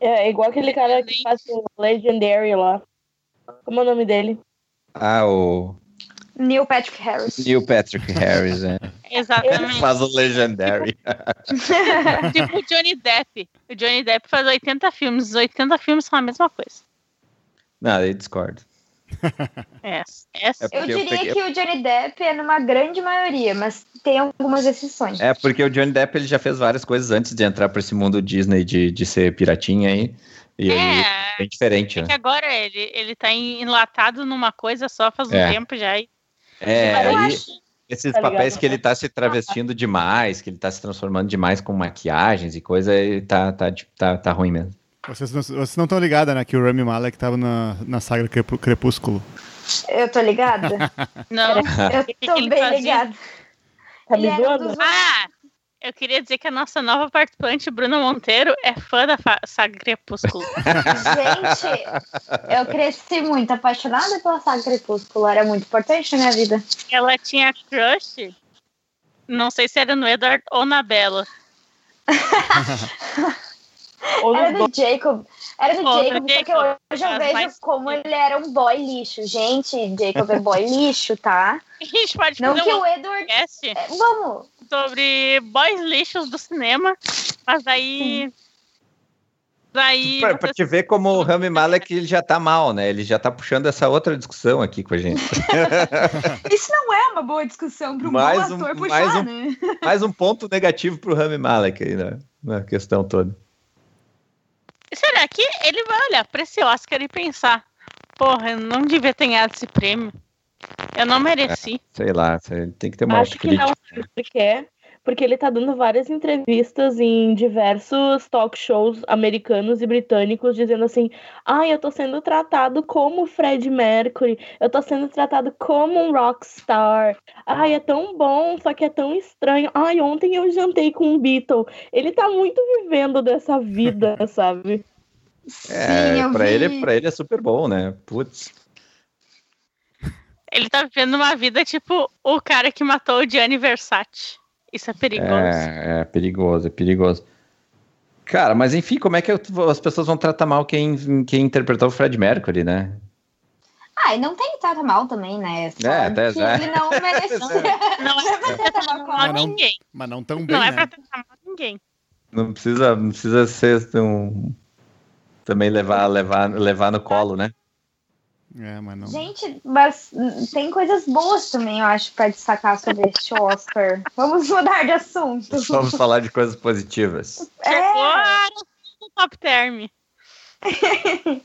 É igual aquele cara que faz o Legendary lá. Como é o nome dele? Ah, o Neil Patrick Harris. Neil Patrick Harris, é. Exatamente. Faz o Legendary. tipo o Johnny Depp. O Johnny Depp faz 80 filmes. Os 80 filmes são a mesma coisa. Não, eu discordo. É. É Eu porque eu diria peguei- que o Johnny Depp é numa grande maioria, mas tem algumas exceções. É, porque o Johnny Depp ele já fez várias coisas antes de entrar pra esse mundo Disney de, de ser piratinha aí. E aí é É, bem diferente, é né? que agora ele, ele tá enlatado numa coisa só faz um É. tempo já. E É, aí esses Tá papéis ligado? que ele tá se travestindo demais, que ele tá se transformando demais com maquiagens e coisa, ele tá, tá, tipo, tá, tá ruim mesmo. Vocês não vocês não estão ligados, né? Que o Rami Malek tava na, na saga Crepú- Crepúsculo. Eu tô ligada? não. Eu tô ele bem fazia? ligada. Tá Ele me era um zoando? dos- Ah, eu queria dizer que a nossa nova participante, Bruna Monteiro, é fã da saga Crepúsculo. Gente, eu cresci muito apaixonada pela saga Crepúsculo. Era muito importante na minha vida. Ela tinha crush, não sei se era no Edward ou na Bella. Ou Era do. Jacob. Era do do Jacob, porque Jacob. hoje eu vejo como ele era um boy lixo. Gente, Jacob é boy lixo, tá? A gente pode Não fazer que um o Edward. é, Vamos! sobre boys lixos do cinema, mas daí. Daí. Pra, pra te ver como o Rami Malek ele já tá mal, né? Ele já tá puxando essa outra discussão aqui com a gente. Isso não é uma boa discussão para um Mais bom um- ator mais puxar, um- né? Mais um ponto negativo pro Rami Malek aí, né? Na questão toda. Será que ele vai olhar pra esse Oscar e pensar: porra, eu não devia ter ganhado esse prêmio? Eu não mereci. Sei lá, ele tem que ter uma Acho que não, autocrítica. sabe por quê? Porque ele tá dando várias entrevistas em diversos talk shows americanos e britânicos, dizendo assim: ai, eu tô sendo tratado como Fred Mercury, eu tô sendo tratado como um rockstar. Ai, é tão bom, só que é tão estranho. Ai, ontem eu jantei com um Beatle. Ele tá muito vivendo dessa vida, sabe? É, Sim, eu pra vi. ele, pra ele é super bom, né? Putz. Ele tá vivendo uma vida tipo o cara que matou o Gianni Versace. Isso é perigoso. É, é perigoso, é perigoso. Cara, mas enfim, como é que as pessoas vão tratar mal quem, quem interpretou o Fred Mercury, né? Ah, e não tem que tratar mal também, né? Só É, até que já. ele não merecia. Não é pra tratar mal Mas não- ninguém. Mas não tão bem, Não é né? pra tratar mal ninguém. Não precisa, não precisa ser um, também levar, levar, levar no colo, né? É, mas não. Gente, mas tem coisas boas também, eu acho, pra destacar sobre este Oscar. Vamos mudar de assunto. Vamos falar de coisas positivas. É, no top term.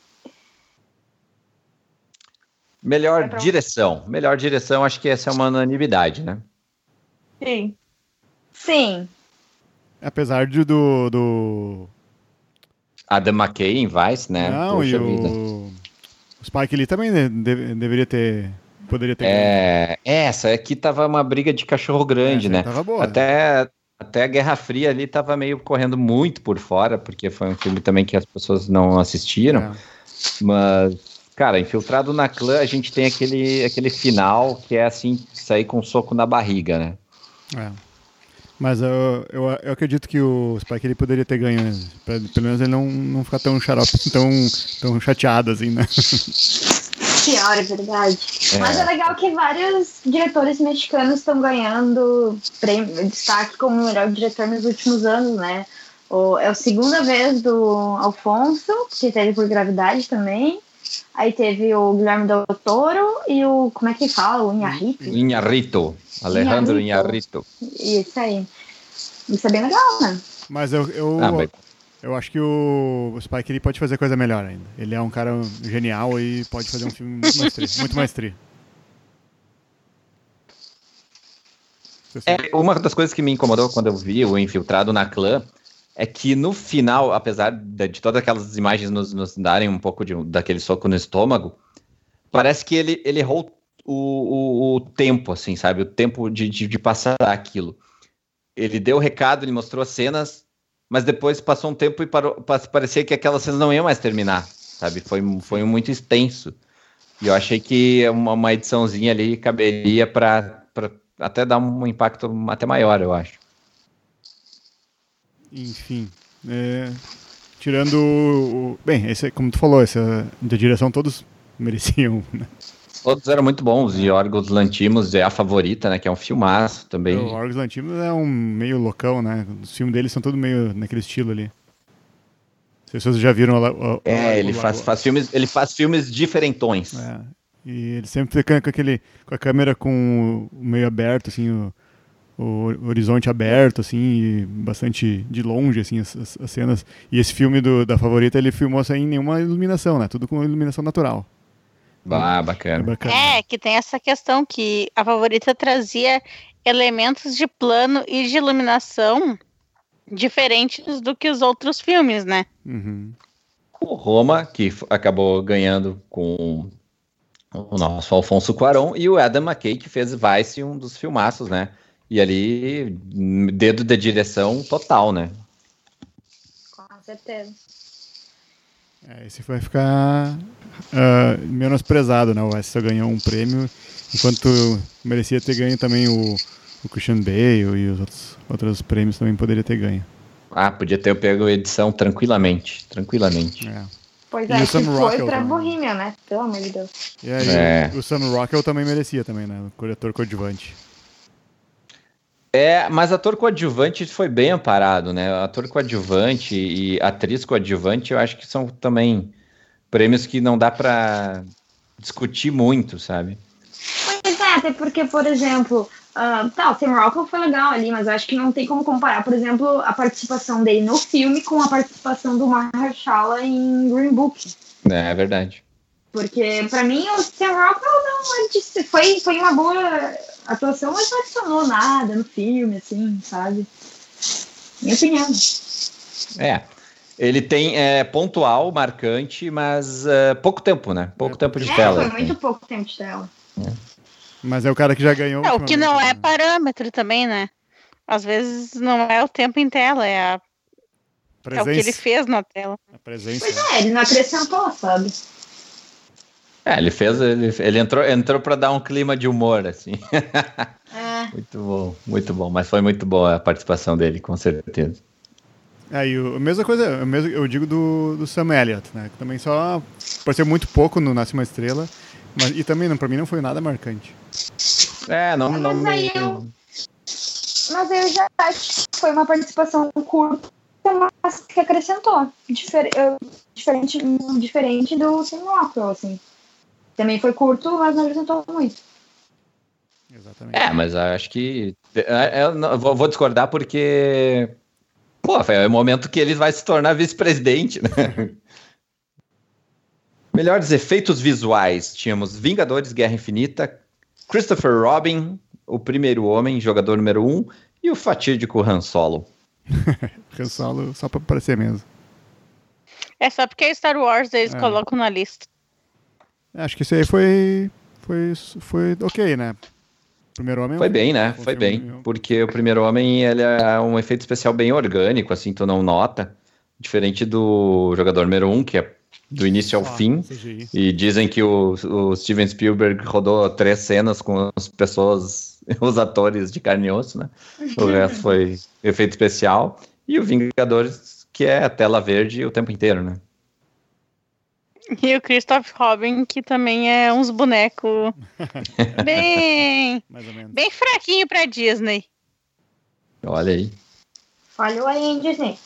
Melhor É direção. Melhor direção, acho que essa é uma unanimidade, né? Sim. Sim. Apesar de, do, do. Adam McKay em Vice, né? Não, e Poxa vida. o. O Spike Lee também de- de- deveria ter. Poderia ter. É, essa aqui tava uma briga de cachorro grande, né? Tava boa. Até, até a Guerra Fria ali tava meio correndo muito por fora, porque foi um filme também que as pessoas não assistiram. É. Mas, cara, Infiltrado na Clã, a gente tem aquele, aquele final que é assim, sair com um soco na barriga, né? É. Mas eu, eu, eu acredito que o Spike ele poderia ter ganho, né? Pra- pelo menos ele não, não ficar tão xarope, tão, tão chateado assim, né? Pior, é verdade. Mas é legal que vários diretores mexicanos estão ganhando prêmio, destaque como melhor diretor nos últimos anos, né? O, é a segunda vez do Alfonso, que teve por gravidade também. Aí teve o Guilherme Del Toro e o. Como é que fala? O Inharrito? Inharrito. Alejandro Inharrito. Isso aí. Isso é bem legal, né? Mas eu, eu, Ah, mas- eu acho que o, Spike ele pode fazer coisa melhor ainda. Ele é um cara genial e pode fazer um filme muito mais tri. Muito mais tri. É, uma das coisas que me incomodou quando eu vi o Infiltrado na Clã é que no final, apesar de, todas aquelas imagens nos, nos darem um pouco de, daquele soco no estômago, parece que ele, ele errou o, o, o tempo, assim, sabe? O tempo de, de, de passar aquilo. Ele deu o recado, ele mostrou as cenas, mas depois passou um tempo e parou, pa- parecia que aquelas cenas não iam mais terminar, sabe? Foi, foi muito extenso. E eu achei que uma, uma ediçãozinha ali caberia para até dar um impacto até maior, eu acho. Enfim. é, tirando o. Bem, esse, como tu falou, essa da direção todos mereciam, né? Todos eram muito bons, e Orgos Lantimos é a favorita, né? Que é um filmaço também. O Orgos Lantimos é um meio loucão, né? Os filmes deles são todos meio naquele estilo ali. Se vocês já viram o- É, ele faz, faz filmes, ele faz filmes diferentões. É, e ele sempre fica com aquele com a câmera com o meio aberto, assim, o, o horizonte aberto, assim, e bastante de longe, assim, as, as- as cenas. E esse filme do, da favorita ele filmou sem nenhuma iluminação, né? Tudo com iluminação natural. Ah, É bacana. bacana. É, que tem essa questão que a favorita trazia elementos de plano e de iluminação diferentes do que os outros filmes, né? Uhum. O Roma, que acabou ganhando com o nosso Alfonso Cuarón, e o Adam McKay, que fez Vice, um dos filmaços, né? E ali, dedo de direção total, né? Com certeza. É, esse vai ficar ah, menosprezado, né? O West só ganhou um prêmio, enquanto merecia ter ganho também o, o Christian Bale e os outros, outros prêmios também poderia ter ganho. Ah, podia ter pego edição tranquilamente, tranquilamente. É. Pois E é, o Sam foi Rockwell pra também. Bohemia, né? Pelo amor de Deus. E aí, É. o, Sam Rockwell também merecia também, né? O corretor coadjuvante. É, mas ator coadjuvante foi bem amparado, né? Ator coadjuvante e atriz coadjuvante, eu acho que são também prêmios que não dá pra discutir muito, sabe? Pois é, até porque, por exemplo, ah, tá, o Sam Rockwell foi legal ali, mas eu acho que não tem como comparar, por exemplo, a participação dele no filme com a participação do Mahershala em Green Book. É, é verdade. Porque, pra mim, o Sam Rockwell não foi, foi uma boa atuação, mas não adicionou nada no filme, assim, sabe? Minha opinião. É. Ele tem é, pontual, marcante, mas é, pouco tempo, né? Pouco É, tempo de É, tela. foi muito pouco tempo de tela. Mas é o cara que já ganhou. É, o que não é né? parâmetro também, né? Às vezes não é o tempo em tela, é, a- é o que ele fez na tela. A presença. Pois é, ele não acrescentou, sabe? É, ele fez, ele, ele entrou, entrou para dar um clima de humor, assim. É. muito bom, muito bom. Mas foi muito boa a participação dele, com certeza. Aí, o, a mesma coisa, o mesmo, eu digo do, do Sam Elliott, né? Que também só apareceu muito pouco no Nasce uma Estrela. Mas, e também, não, pra mim, não foi nada marcante. É, não, não Mas aí eu- Mas eu já acho que foi uma participação curta, mas que acrescentou. Difer eu- diferente, diferente do Sam Rockwell, assim. Também foi curto, mas não acrescentou muito. Exatamente. É, mas acho que. é, Eu eu vou, vou discordar porque. Pô, é o momento que ele vai se tornar vice-presidente, né? Melhores efeitos visuais. Tínhamos Vingadores Guerra Infinita, Christopher Robin, o primeiro homem, jogador número um, e o fatídico Han Solo. Han Solo só pra aparecer mesmo. É só porque é Star Wars eles É. colocam na lista. Acho que isso aí foi. Foi, foi ok, né? Primeiro homem. Foi bem, né? foi um bem. Porque o primeiro homem, ele é um efeito especial bem orgânico, assim, tu não nota. Diferente do jogador número um, que é do início ao Só fim. E dizem que o, o Steven Spielberg rodou três cenas com as pessoas, os atores de carne e osso, né? O resto foi efeito especial. E o Vingadores, que é a tela verde o tempo inteiro, né? E o Christoph Robin, que também é uns bonecos bem, bem fraquinho pra Disney. Olha aí. Falhou aí, hein, Disney?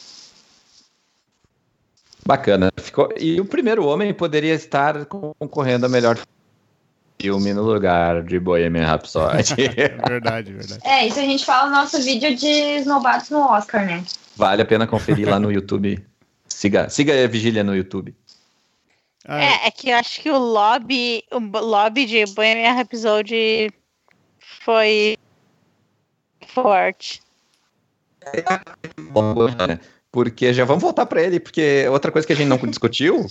Bacana. Ficou... E o primeiro homem poderia estar concorrendo a melhor filme no lugar de Bohemian Rhapsody. Verdade, verdade. É, isso a gente fala no nosso vídeo de esnobados no Oscar, né? vale a pena conferir lá no YouTube. Siga, siga a Vigília no YouTube. Ah, É, é que eu acho que o lobby, o lobby de Bohemian Rhapsody foi forte. Bom, né? Porque já vamos voltar para ele, porque outra coisa que a gente não discutiu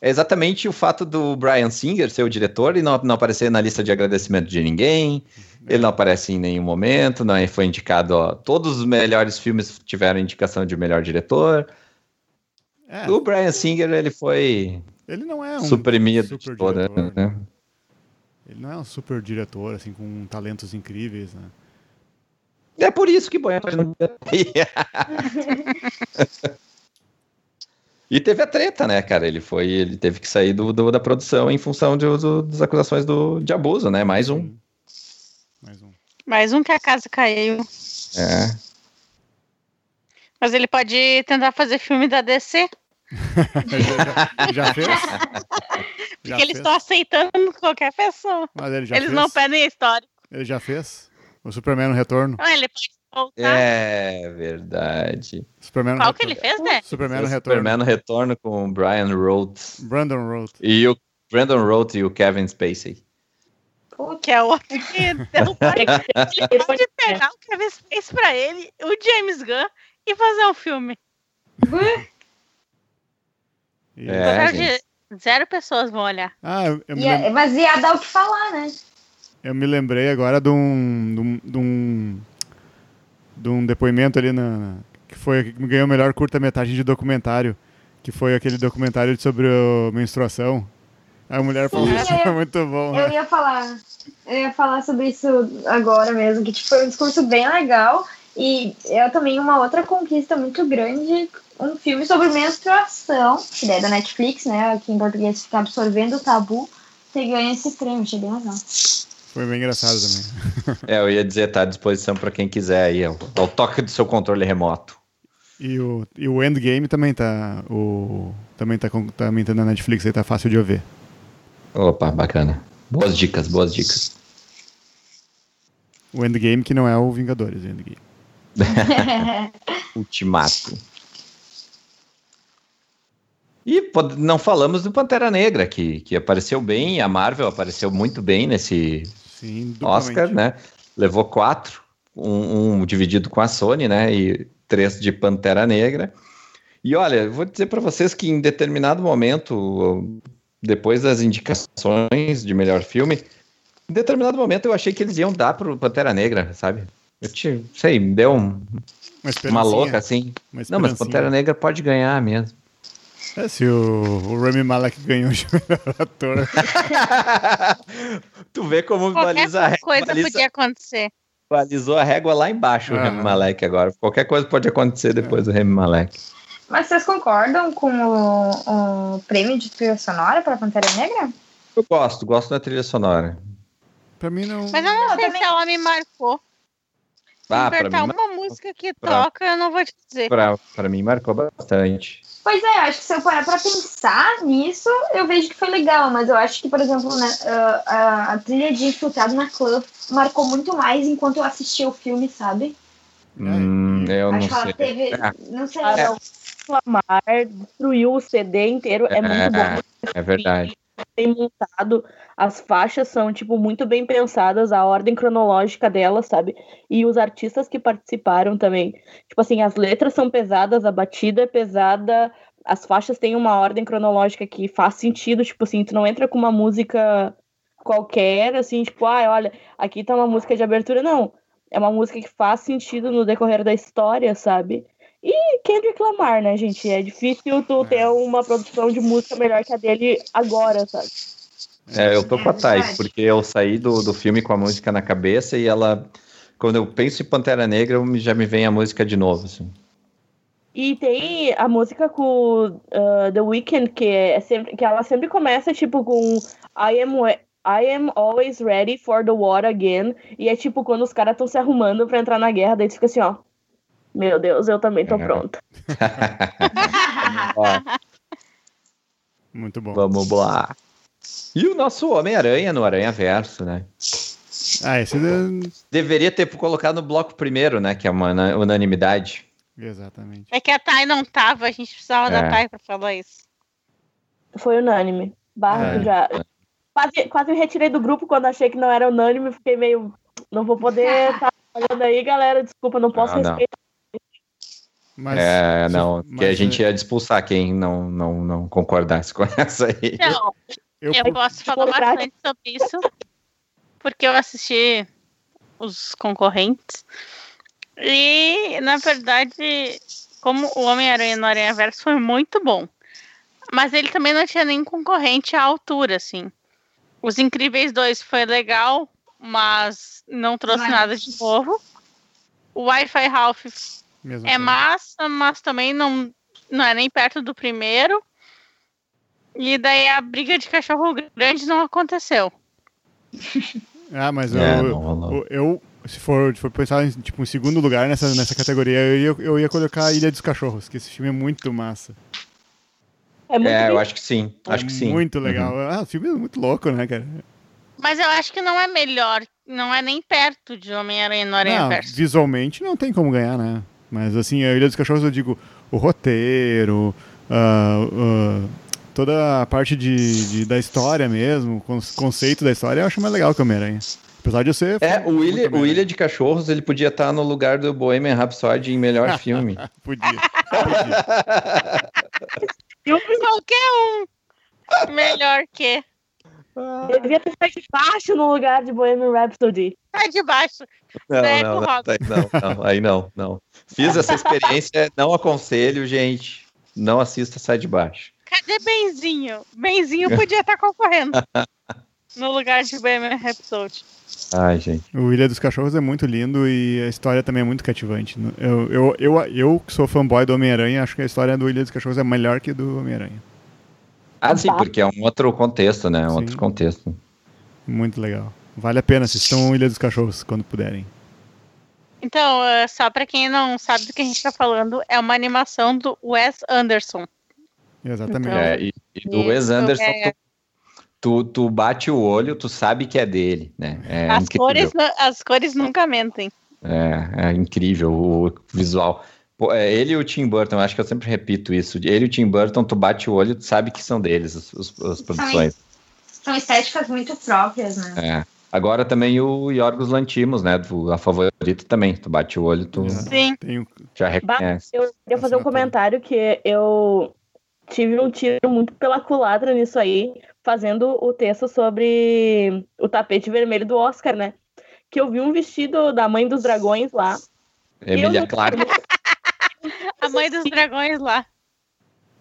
é exatamente o fato do Brian Singer ser o diretor e não, não aparecer na lista de agradecimento de ninguém. Ele não aparece em nenhum momento, não é- foi indicado. Ó, todos os melhores filmes tiveram indicação de melhor diretor. é, O Brian Singer ele foi ele não é um suprimido super toda, diretor, né? Ele não é um super diretor, assim, com talentos incríveis, né? É por isso que Bohemian não E teve a treta, né, cara? Ele foi, ele teve que sair do, do- da produção em função de- do- das acusações do, de abuso, né? Mais um. Mais um. Mais um que a casa caiu. É. Mas ele pode tentar fazer filme da DC, já, já fez? porque Já eles fez? estão aceitando qualquer pessoa. Mas ele já eles fez? não pedem a história. Ele já fez? O Superman no Retorno? Ah, ele pode voltar. É verdade. Superman Qual que Retorno. ele fez, né? Superman no O Retorno. Superman no retorno com o Brian Rhodes. Brandon Roth. E o Brandon Rhodes e o Kevin Spacey. Que é o outro que deu Ele pode pegar o Kevin Space pra ele, o James Gunn, e fazer um filme. E- É, de gente. zero pessoas vão olhar. Ah, eu, eu me Ia- lem- mas ia dar o que falar, né? eu me lembrei agora de um, de um, de um, de um depoimento ali na, na- que foi que ganhou o melhor curta-metragem de documentário, que foi aquele documentário sobre a menstruação. A mulher falou isso, foi muito bom. Eu né? ia falar. Eu ia falar sobre isso agora mesmo, que tipo, foi um discurso bem legal. E é também uma outra conquista muito grande, um filme sobre menstruação, que é da Netflix, né? Aqui em português fica absorvendo o tabu, ter ganho esse prêmio, achei bem legal. Foi bem engraçado também. É, eu ia dizer, tá à disposição para quem quiser aí, ao, ao toque do seu controle remoto. E o, e o Endgame também tá, o, também tá, também tá na Netflix, aí tá fácil de ouvir. Opa, bacana. Boas dicas, boas dicas. O Endgame que não é o Vingadores, o Endgame. Ultimato. E não falamos do Pantera Negra, que, que apareceu bem, a Marvel apareceu muito bem nesse Sim. Oscar, né? Levou quatro, um, um dividido com a Sony, né? E três de Pantera Negra. E olha, vou dizer para vocês que em determinado momento, depois das indicações de melhor filme, em determinado momento eu achei que eles iam dar pro Pantera Negra, sabe? Eu te, sei, me deu um- Uma, uma louca assim. uma Não, mas. Pantera Negra pode ganhar mesmo. É, se o, o Rami Malek ganhou de melhor ator. tu vê como Qualquer baliza a régua, coisa baliza- podia acontecer. balizou a régua lá embaixo o Aham. Remy Malek agora. Qualquer coisa pode acontecer depois do Remy Malek. Mas vocês concordam com o, o prêmio de trilha sonora para Pantera Negra? Eu gosto, gosto da trilha sonora. pra mim não. Mas eu não, Não, sei também- se ela me marcou. Se Ah, apertar mim, uma música que pra- toca, eu não vou te dizer. pra, pra mim marcou bastante. Pois é, acho que se eu parar pra pensar nisso, eu vejo que foi legal, mas eu acho que, por exemplo, né, a, a- a trilha de Infiltrado na Club marcou muito mais enquanto eu assistia o filme, sabe? Hum, eu acho não que ela sei. teve. É. Não sei. Ah, eu- não. Lamar destruiu o CD inteiro. É, muito bom. É verdade. Bem montado. As faixas são, tipo, muito bem pensadas, a ordem cronológica delas, sabe? E os artistas que participaram também. Tipo assim, as letras são pesadas, a batida é pesada, as faixas têm uma ordem cronológica que faz sentido, tipo assim, tu não entra com uma música qualquer, assim, tipo, ah, olha, aqui tá uma música de abertura, não. É uma música que faz sentido no decorrer da história, sabe? E Kendrick Lamar, né, gente? É difícil tu ter uma produção de música melhor que a dele agora, sabe? É, eu tô com a Thais, porque eu saí do, do filme com a música na cabeça e ela. Quando eu penso em Pantera Negra, já me vem a música de novo, assim. E tem a música com uh, The Weeknd, que, é sempre, que ela sempre começa, tipo, com I am, I am always ready for the war again. E é tipo quando os caras estão se arrumando pra entrar na guerra, daí tu fica assim, ó. Meu Deus, eu também tô É. pronta. Muito bom. vamos lá. E o nosso Homem-Aranha no Aranha Verso, né? Ah, esse. é- Deveria ter colocado no bloco primeiro, né? Que é uma una- unanimidade. Exatamente. É que a Thay não tava, a gente precisava É. da Thay pra falar isso. Foi unânime. Barra É. já. Quase, quase me retirei do grupo quando achei que não era unânime, fiquei meio. Não vou poder estar olhando aí, galera. Desculpa, não posso Não, não. respeitar. Mas, é, não, mas, porque a gente é, ia expulsar quem não, não, não concordasse com essa aí. Não, eu, eu posso falar Colocar- bastante sobre isso, porque eu assisti os concorrentes. E, na verdade, como o Homem-Aranha no Aranha Verso foi muito bom. Mas ele também não tinha nem concorrente à altura, assim. Os Incríveis 2 foi legal, mas não trouxe Mas- nada de novo. O Wi-Fi Ralph mesmo é assim. massa, mas também não, não é nem perto do primeiro. E daí a briga de cachorro grande não aconteceu. Ah, mas É, eu, não rolou. eu, eu- se for, se for pensar em, tipo, em segundo lugar nessa, nessa categoria, eu ia, eu ia colocar a Ilha dos Cachorros, que esse filme é muito massa. É muito É, eu acho que sim. Acho é que sim. Muito legal. Uhum. Ah, o filme é muito louco, né, cara? Mas eu acho que não é melhor, não é nem perto de Homem-Aranha no Aranha Verso. visualmente não tem como ganhar, né? Mas assim, a Ilha dos Cachorros eu digo o roteiro, ah, ah, toda a parte de, de- da história mesmo, o con- conceito da história, eu acho mais legal que o Homem-Aranha. Apesar de eu ser. É, o Ilha, o. Ilha de Cachorros, ele podia estar no lugar do Bohemian Rhapsody em melhor filme. Podia. podia. Qualquer um melhor que. Eu devia ter saído de baixo no lugar de Bohemian Rhapsody. Tá de baixo. Não, Segue não, não, não, não, aí não, não. Fiz essa experiência, não aconselho, gente. Não assista Sai de Baixo. Cadê Benzinho? Benzinho podia estar concorrendo. No lugar de Bohemian Rhapsody. Ai, gente. O Ilha dos Cachorros é muito lindo e a história também é muito cativante. Eu, eu, eu, eu que sou fanboy do Homem-Aranha, acho que a história do Ilha dos Cachorros é melhor que do Homem-Aranha. Ah, sim, porque é um outro contexto, né? Um Sim. outro contexto. Muito legal. Vale a pena, assistam Ilha dos Cachorros quando puderem. Então, eh, só pra quem não sabe do que a gente tá falando, é uma animação do Wes Anderson. Exatamente. Então, É, e, e do Isso, Wes Anderson, é. tu, tu, bate o olho, tu sabe que é dele, né? É as, incrível. cores, as cores nunca mentem. É, é incrível o visual. Pô, é, ele e o Tim Burton, acho que eu sempre repito isso. Ele e o Tim Burton, tu bate o olho, tu sabe que são deles os, os- as produções. São estéticas muito próprias, né? É. Agora também o Yorgos Lantimos, né? do- a favorita também. Tu bate o olho, tu É. Sim. Já reconhece. Eu queria fazer um Assinatura. comentário que eu tive um tiro muito pela culatra nisso aí, fazendo o texto sobre o tapete vermelho do Oscar, né? Que eu vi um vestido da mãe dos dragões lá. Emília nunca- Clarke. A mãe dos dragões lá.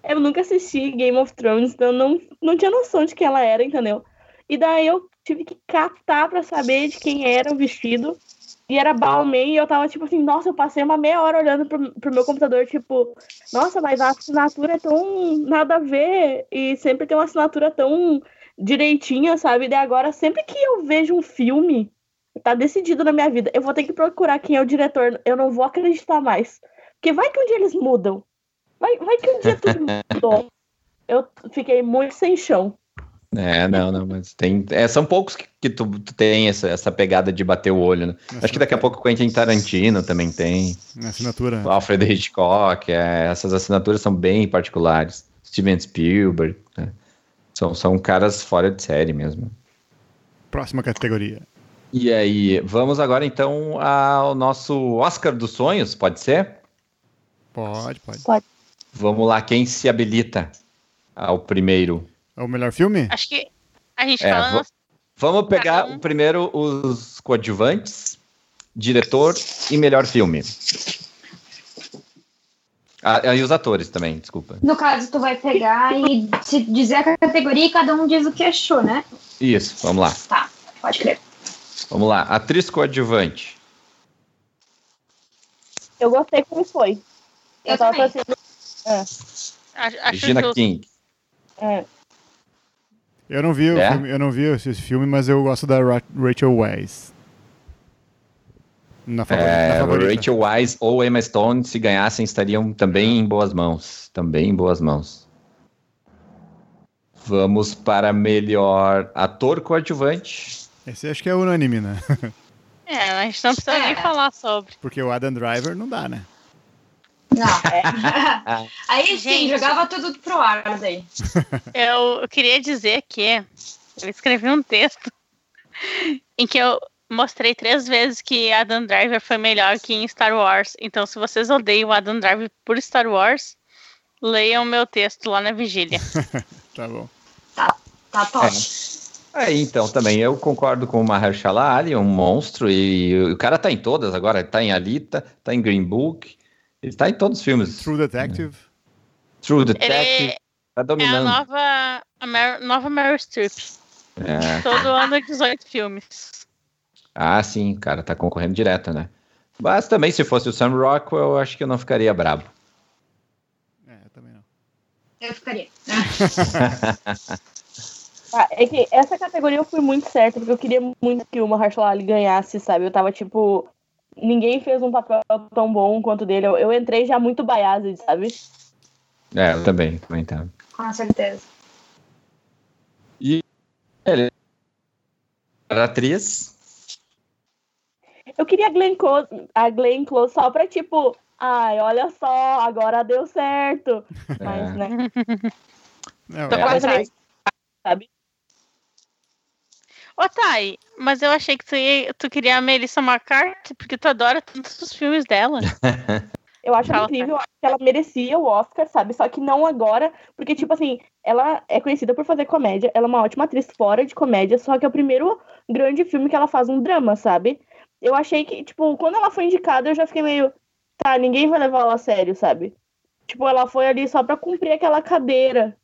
Eu nunca assisti Game of Thrones, então eu não, não tinha noção de quem ela era, entendeu? E daí eu tive que catar pra saber de quem era o vestido. E era Balmain, e eu tava tipo assim, nossa, eu passei uma meia hora olhando pro, pro meu computador, tipo, nossa, mas a assinatura é tão nada a ver. E sempre tem uma assinatura tão direitinha, sabe? E daí agora, sempre que eu vejo um filme, tá decidido na minha vida, eu vou ter que procurar quem é o diretor. Eu não vou acreditar mais. Porque vai que um dia eles mudam. Vai, vai que um dia tudo mudou. Eu fiquei muito sem chão. É, não, não, mas tem. é, são poucos que, que tu, tu tem essa, essa pegada de bater o olho, né? Acho que daqui a pouco o Quentin Tarantino também tem. Assinatura. O Alfred Hitchcock, é, essas assinaturas são bem particulares. Steven Spielberg, né? são, são caras fora de série mesmo. Próxima categoria. E aí, vamos agora então ao nosso Oscar dos sonhos, pode ser? Pode, pode. Vamos lá, quem se habilita ao primeiro? É o melhor filme? Acho que a gente É, fala. vo- Vamos pegar um. o primeiro os coadjuvantes, diretor e melhor filme. Ah, e os atores também, desculpa. No caso, tu vai pegar e se dizer a categoria e cada um diz o que achou, né? Isso, vamos lá. Tá, pode crer. Vamos lá. Atriz coadjuvante. Eu gostei como foi. Eu, Eu tava. Acho, acho Regina. King. É. Eu não vi o É? filme, eu não vi esse filme, mas eu gosto da Ra- Rachel Weisz. Na, favori- na É, favorita. Rachel Wise ou Emma Stone, se ganhassem, estariam também em boas mãos. Também em boas mãos. Vamos para melhor ator coadjuvante. Esse acho que é unânime, né? É, a gente não precisa É. nem falar sobre. Porque o Adam Driver não dá, né? Não. Aí sim, Gente. jogava tudo pro ar daí. Eu, eu queria dizer que eu escrevi um texto em que eu mostrei três vezes que Adam Driver foi melhor que em Star Wars. Então, se vocês odeiam Adam Driver por Star Wars, leiam meu texto lá na vigília. Tá bom. Tá top. Aí, então, também eu concordo com o Mahershala Ali, um monstro, e o cara tá em todas agora, tá em Alita, tá em Green Book, ele tá em todos os filmes. True Detective. True Detective, Ele tá é a dominando. nova, a Mer- nova Meryl Streep. É. Todo ano 18 filmes. Ah, sim, cara tá concorrendo direto, né? Mas também, se fosse o Sam Rockwell, eu acho que eu não ficaria brabo. É, eu também não. Eu ficaria. Ah, é que essa categoria eu fui muito certa, porque eu queria muito que o Mahershala Ali ganhasse, sabe? Eu tava tipo. Ninguém fez um papel tão bom quanto o dele. Eu, eu entrei já muito biased, sabe? É, eu também, também tá. Com certeza. Ele era atriz. Eu queria a Glenn Close, a Glenn Close só pra tipo. Ai, olha só, agora deu certo. Mas, É. né? Não, Tô é- quase Mas, sabe? Ô, Thay, mas eu achei que tu, ia- tu queria a Melissa McCarthy, porque tu adora tantos os filmes dela. Eu acho Fala, incrível, acho que ela merecia o Oscar, sabe? Só que não agora, porque, tipo assim, ela é conhecida por fazer comédia, ela é uma ótima atriz fora de comédia, só que é o primeiro grande filme que ela faz um drama, sabe? Eu achei que, tipo, quando ela foi indicada, eu já fiquei meio, tá, ninguém vai levar ela a sério, sabe? Tipo, ela foi ali só pra cumprir aquela cadeira.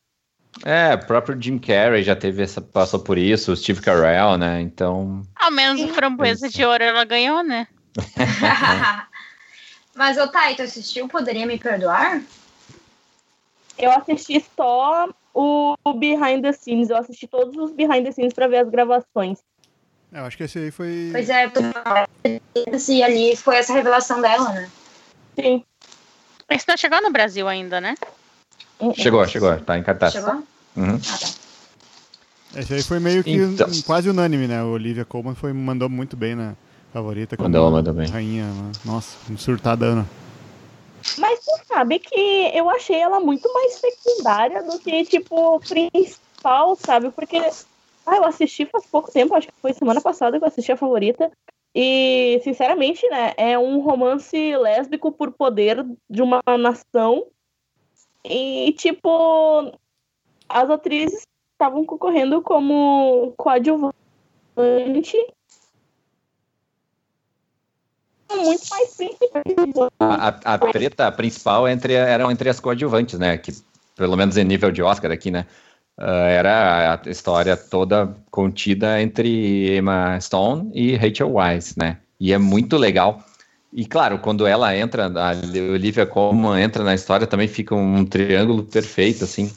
É, o próprio Jim Carrey já teve essa, passou por isso, o Steve Carell, né? Então, Ao menos o Framboesa de Ouro ela ganhou, né? Mas, ô Thay, tu assistiu Poderia Me Perdoar? Eu assisti só o behind the scenes, eu assisti todos os behind the scenes pra ver as gravações. eu acho que esse aí foi. Pois é, e ali foi essa revelação dela, né? Sim. Esse não chegou no Brasil ainda, né? Chegou, chegou, tá em cartaz. Chegou? Uhum. Ah, tá. Esse aí foi meio que Então. quase unânime, né? O Olivia Colman foi, mandou muito bem na favorita. Mandou, mandou bem. Rainha, né? nossa, um surtadano. Mas tu sabe que eu achei ela muito mais secundária do que, tipo, principal, sabe? Porque ah, eu assisti faz pouco tempo, acho que foi semana passada que eu assisti a favorita. E, sinceramente, né, é um romance lésbico por poder de uma nação. E, tipo, as atrizes estavam concorrendo como coadjuvante. Muito mais principal. A, a- a treta principal entre, eram entre as coadjuvantes, né? Que, pelo menos em nível de Oscar aqui, né? ah, era a história toda contida entre Emma Stone e Rachel Weisz, né? E é muito legal. E claro, quando ela entra, a Olivia Colman entra na história, também fica um triângulo perfeito, assim.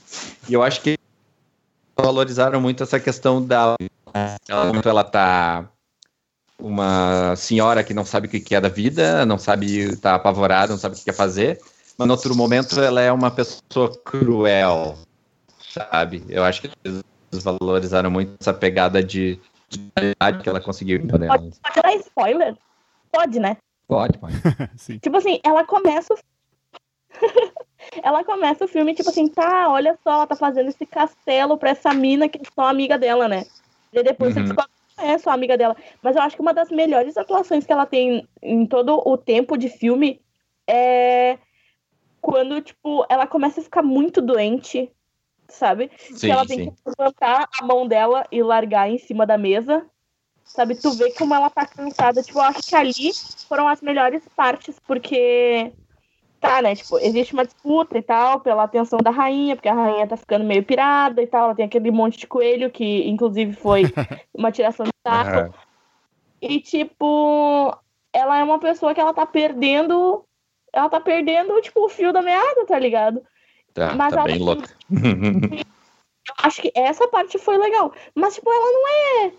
E eu acho que valorizaram muito essa questão da. Ela, ela tá uma senhora que não sabe o que é da vida, não sabe, tá apavorada, não sabe o que quer fazer, mas no outro momento ela é uma pessoa cruel, sabe? Eu acho que eles valorizaram muito essa pegada de, de qualidade que ela conseguiu Pode, pode dar spoiler? Pode, né? Pode, pode. Sim. Tipo assim, ela começa o. ela começa o filme, tipo assim, tá, olha só, ela tá fazendo esse castelo pra essa mina que é só amiga dela, né? E depois você Uhum. descobre que não é só amiga dela. Mas eu acho que uma das melhores atuações que ela tem em todo o tempo de filme é quando, tipo, ela começa a ficar muito doente, sabe? Sim, que ela tem sim. que levantar a mão dela e largar em cima da mesa. Sabe, tu vê como ela tá cansada. Tipo, eu acho que ali foram as melhores partes, porque tá, né? Tipo, existe uma disputa e tal, pela atenção da rainha, porque a rainha tá ficando meio pirada e tal. Ela tem aquele monte de coelho, que inclusive foi uma tiração de. Aham. E, tipo, ela é uma pessoa que ela tá perdendo. Ela tá perdendo, tipo, o fio da meada, tá ligado? Tá, Mas tá ela bem louca. Eu acho que essa parte foi legal. Mas, tipo, ela não é.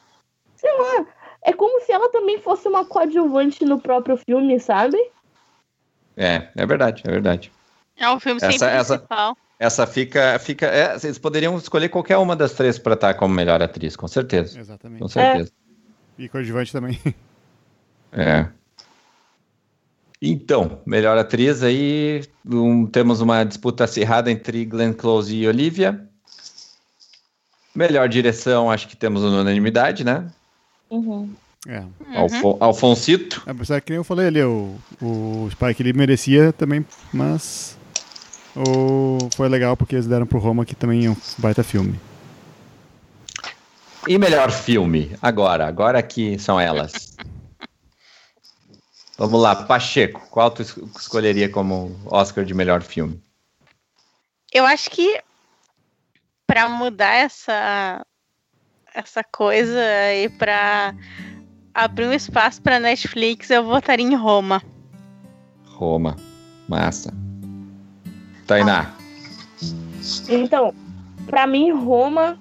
Sei lá. É como se ela também fosse uma coadjuvante no próprio filme, sabe? é, é verdade, é verdade. É um filme sem Essa- essa- principal. Essa fica. fica é, vocês poderiam escolher qualquer uma das três pra estar como melhor atriz, com certeza. Exatamente. Com certeza. E coadjuvante também. É. Então, melhor atriz aí, um- temos uma disputa acirrada entre Glenn Close e Olivia. Melhor direção, acho que temos unanimidade, né? Uhum. É. Uhum. Alfo- Alfonsito. Apesar que nem eu falei ali, o, o Spike ele merecia também, mas o, foi legal porque eles deram pro Roma, que também é um baita filme. E melhor filme, agora, agora que são elas. Vamos lá, Pacheco, qual tu es- escolheria como Oscar de melhor filme? Eu acho que pra mudar essa essa coisa e pra abrir um espaço pra Netflix, eu votaria em Roma. Roma. Massa. Tainá. Então, pra mim, Roma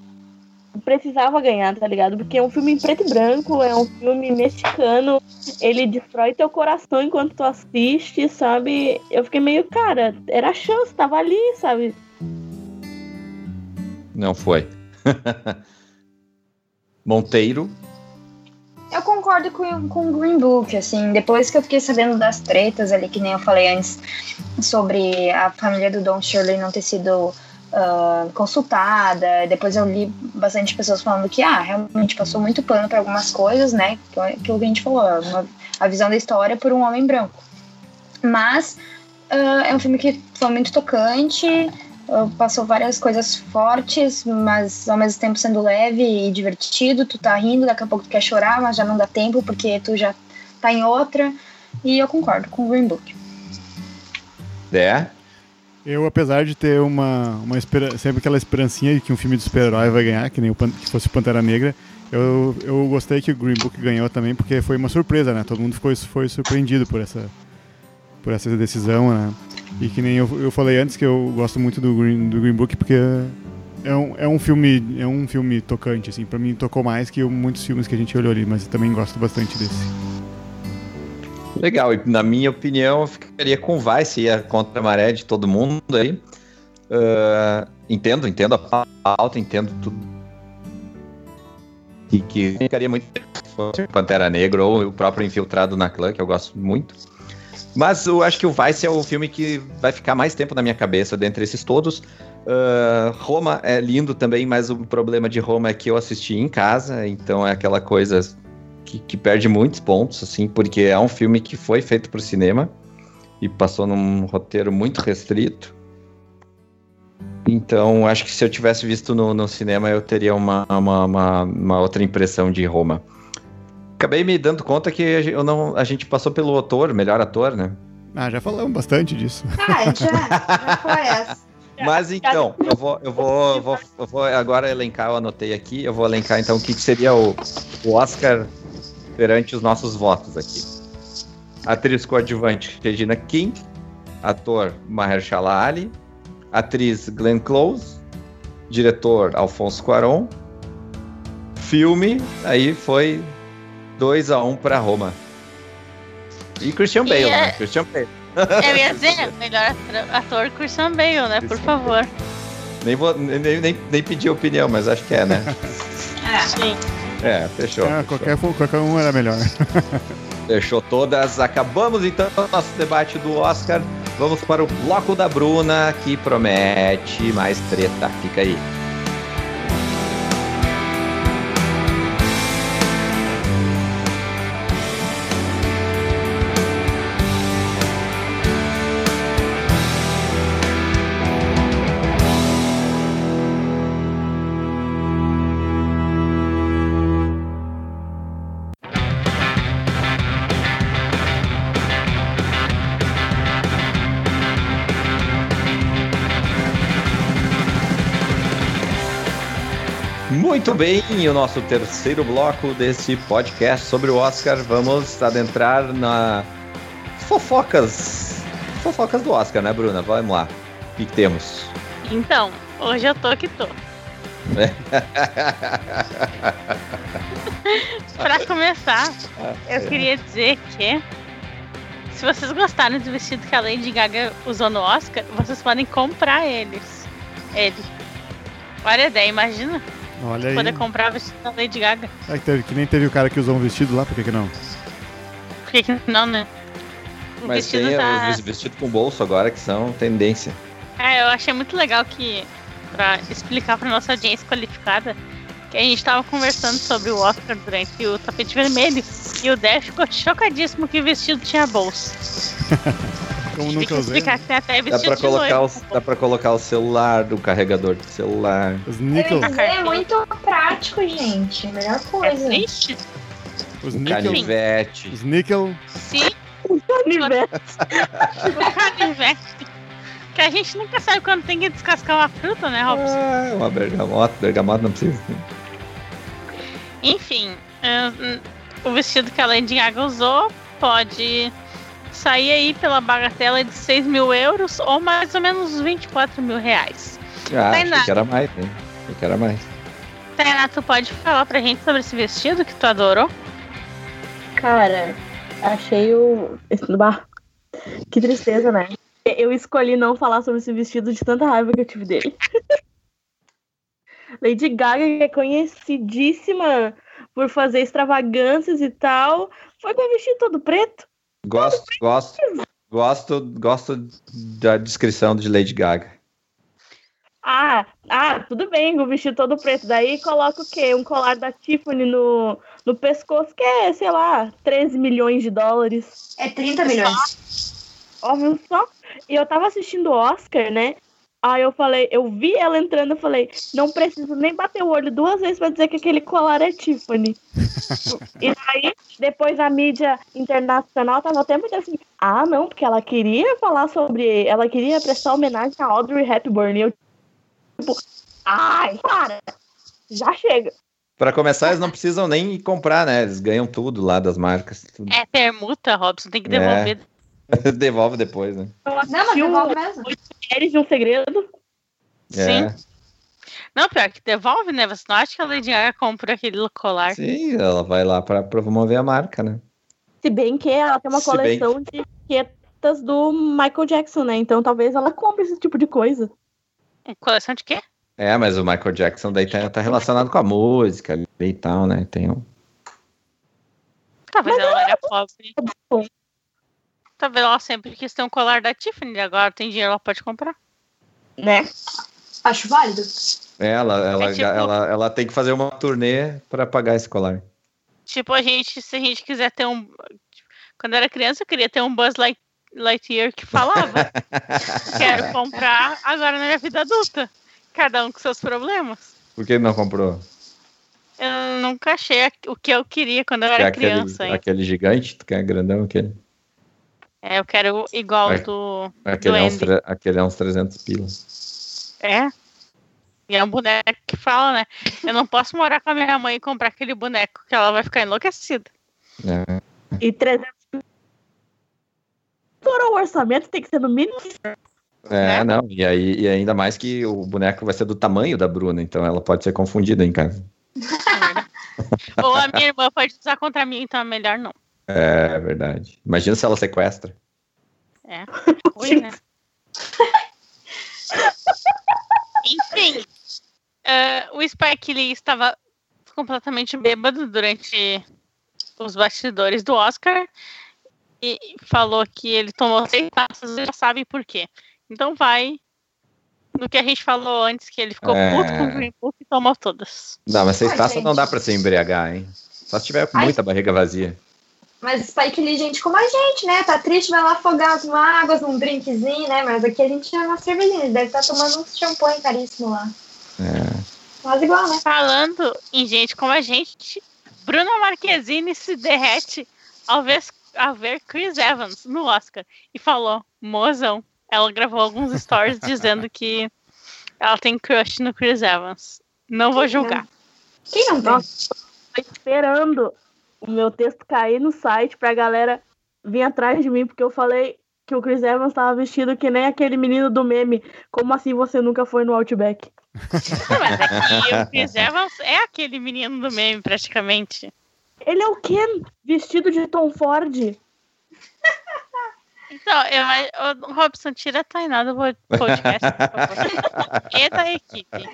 precisava ganhar, tá ligado? Porque é um filme em preto e branco, é um filme mexicano, ele destrói teu coração enquanto tu assiste, sabe? Eu fiquei meio, cara, era a chance, tava ali, sabe? Não foi. Monteiro. Eu concordo com, com o Green Book, assim, depois que eu fiquei sabendo das tretas ali, que nem eu falei antes, sobre a família do Don Shirley não ter sido ah, consultada, depois eu li bastante pessoas falando que, ah, realmente passou muito pano para algumas coisas, né, que é aquilo que a gente falou, uma- a visão da história por um homem branco. Mas ah, é um filme que foi muito tocante, passou várias coisas fortes, mas ao mesmo tempo sendo leve e divertido. Tu tá rindo, daqui a pouco tu quer chorar, mas já não dá tempo porque tu já tá em outra. E eu concordo com o Green Book. É. Eu, apesar de ter uma, uma espera, sempre aquela esperancinha de que um filme de super-herói vai ganhar, que nem o Pan- que fosse Pantera Negra, eu, eu gostei que o Green Book ganhou também, porque foi uma surpresa, né? Todo mundo ficou, foi surpreendido por essa, por essa decisão, né? E que nem eu, eu falei antes que eu gosto muito do Green, do Green Book, porque é um, é um filme é um filme tocante, assim. Pra mim tocou mais que muitos filmes que a gente olhou ali, mas eu também gosto bastante desse. Legal, e na minha opinião, eu ficaria com Vice, ia contra a maré de todo mundo aí. Ah, entendo, entendo a pauta, entendo tudo. E que ficaria muito Pantera Negra ou o próprio Infiltrado na Clã, que eu gosto muito. Mas eu acho que o Vice é o filme que vai ficar mais tempo na minha cabeça dentre esses todos. Ah, Roma é lindo também, mas o problema de Roma é que eu assisti em casa, então é aquela coisa que, que perde muitos pontos, assim, porque é um filme que foi feito para o cinema e passou num roteiro muito restrito. Então, acho que se eu tivesse visto no, no cinema, eu teria uma, uma, uma, uma outra impressão de Roma. Acabei me dando conta que a gente, eu não, a gente passou pelo ator, melhor ator, né? Ah, já falamos bastante disso. Ah, a gente já, já foi essa. Mas então, eu vou, eu vou, eu vou, eu vou agora elencar, eu anotei aqui, eu vou elencar então o que, que seria o, o Oscar perante os nossos votos aqui. Atriz coadjuvante Regina King, ator Mahershala Ali, atriz Glenn Close, diretor Alfonso Cuarón, filme, aí foi 2 a 1 um para Roma. E Christian Bale, E é- né? Christian Bale. Eu ia dizer, melhor ator Christian Bale, né? Por favor. Nem, vou, nem, nem, nem pedi opinião, mas acho que é, né? Sim. É, fechou. Ah, fechou. qualquer, qualquer um era melhor. Fechou todas. Acabamos então o nosso debate do Oscar. Vamos para o bloco da Bruna, que promete mais treta. Fica aí. Muito bem, e o nosso terceiro bloco desse podcast sobre o Oscar, vamos adentrar na fofocas. Fofocas do Oscar, né, Bruna? Vamos lá. O que, temos? Então, hoje eu tô que tô. Pra começar, eu queria dizer que se vocês gostaram do vestido que a Lady Gaga usou no Oscar, vocês podem comprar eles. Ele. Olha a ideia, imagina Olha aí. poder comprar o vestido da Lady Gaga. É que, teve- que nem teve o cara que usou um vestido lá, por que, que não? Por que que não, né? O Mas vestido tem tá... os vestidos com bolso agora que são tendência. É, eu achei muito legal que, pra explicar pra nossa audiência qualificada, que a gente tava conversando sobre o Oscar durante o tapete vermelho e o Def ficou chocadíssimo que o vestido tinha bolsa. Como nunca que usei. explicar que tem até Dá pra, colocar o, dá pra colocar o celular do carregador do celular. Os níquel, é muito prático, gente. Melhor É coisa. triste? os O níquel, canivete. os níquel, Sim, Canivete. o canivete. Que a gente nunca sabe quando tem que descascar uma fruta, né, Robson? Ah, uma bergamota. Bergamota não precisa. Enfim, o vestido que a Lady Gaga usou pode sair aí pela bagatela de 6 mil euros ou mais ou menos 24 mil reais. Ah, achei que era mais, né? Achei que era mais. Tainá, tu pode falar pra gente sobre esse vestido que tu adorou? Cara, achei o. bah, Que tristeza, né? Eu escolhi não falar sobre esse vestido de tanta raiva que eu tive dele. Lady Gaga, que é conhecidíssima por fazer extravagâncias e tal, foi com o vestido todo preto. Gosto, gosto, gosto, gosto da descrição de Lady Gaga. Ah, ah, tudo bem, o vestido todo preto. Daí coloca o quê? Um colar da Tiffany no, no pescoço, que é, sei lá, 13 milhões de dólares. É 30 milhões. Óbvio só. E eu tava assistindo o Oscar, né? Aí eu falei, eu vi ela entrando, eu falei, não preciso nem bater o olho duas vezes pra dizer que aquele colar é Tiffany. e aí, depois a mídia internacional tava até muito assim, ah, não, porque ela queria falar sobre. Ela queria prestar homenagem a Audrey Hepburn. E eu, tipo, ai, para! Já chega. Pra começar, eles não precisam nem comprar, né? Eles ganham tudo lá das marcas. tudo. É permuta, Robson, tem que É. devolver. Devolve depois, né? Não, mas devolve mesmo. Mulheres de um Segredo. Sim. É. Não, pior que devolve, né? Você não acha que a Lady Gaga comprou aquele colar? Sim, ela vai lá pra promover a marca, né? Se bem que ela tem uma Se bem coleção de etiquetas do Michael Jackson, né? Então talvez ela compre esse tipo de coisa. Uma coleção de quê? É, mas o Michael Jackson daí tá, tá relacionado com a música e tal, né? Tem um... Talvez ela era pobre. Talvez ela sempre quis ter um colar da Tiffany, agora tem dinheiro, ela pode comprar. Né? Acho válido. É, Ela, ela, É tipo- ela, ela tem que fazer uma turnê pra pagar esse colar. Tipo, a gente, se a gente quiser ter um. Quando eu era criança, eu queria ter um Buzz Light, Lightyear que falava. Quero comprar agora na minha vida adulta. Cada um com seus problemas. Por que ele não comprou? Eu nunca achei o que eu queria quando eu Que é era aquele, criança. hein? aquele gigante, tu quer grandão aquele? É, eu quero igual Vai. do. Aquele é, uns, aquele é uns 300 pilas. É. E é um boneco que fala, né? Eu não posso morar com a minha mãe e comprar aquele boneco que ela vai ficar enlouquecida. É. E 300. Estourou o orçamento, tem que ser no mínimo. É, Né? não. E, aí, e ainda mais que o boneco vai ser do tamanho da Bruna, então ela pode ser confundida em casa. Ou a minha irmã pode usar contra mim, então é melhor não. É verdade. Imagina se ela sequestra. É. Ruim, né? Enfim, ah, o Spike Lee estava completamente bêbado durante os bastidores do Oscar e falou que ele tomou seis taças e já sabe por quê. Então vai no que a gente falou antes, que ele ficou É. puto com o Green Book e tomou todas. Não, mas seis Ai, taças não dá pra se embriagar, hein? Só se tiver com Ai. muita barriga vazia. Mas Spike Lee, gente como a gente, né? Tá triste, vai lá afogar as mágoas num drinkzinho, né? Mas aqui a gente é uma cervejinha. Ele deve estar tomando um champanhe caríssimo lá. É. Mas igual, né? Falando em gente como a gente, Bruna Marquezine se derrete ao ver, ao ver Chris Evans no Oscar e falou: mozão. Ela gravou alguns stories dizendo que ela tem crush no Chris Evans. Não vou julgar. Quem não tem? Tô esperando o meu texto cair no site pra galera vir atrás de mim, porque eu falei que o Chris Evans tava vestido que nem aquele menino do meme. Como assim você nunca foi no Outback? Mas é que o Chris Evans é aquele menino do meme, praticamente. Ele é o Ken, vestido de Tom Ford. Então, eu, ô, Robson, tira a Tainá do podcast, por favor. E da equipe.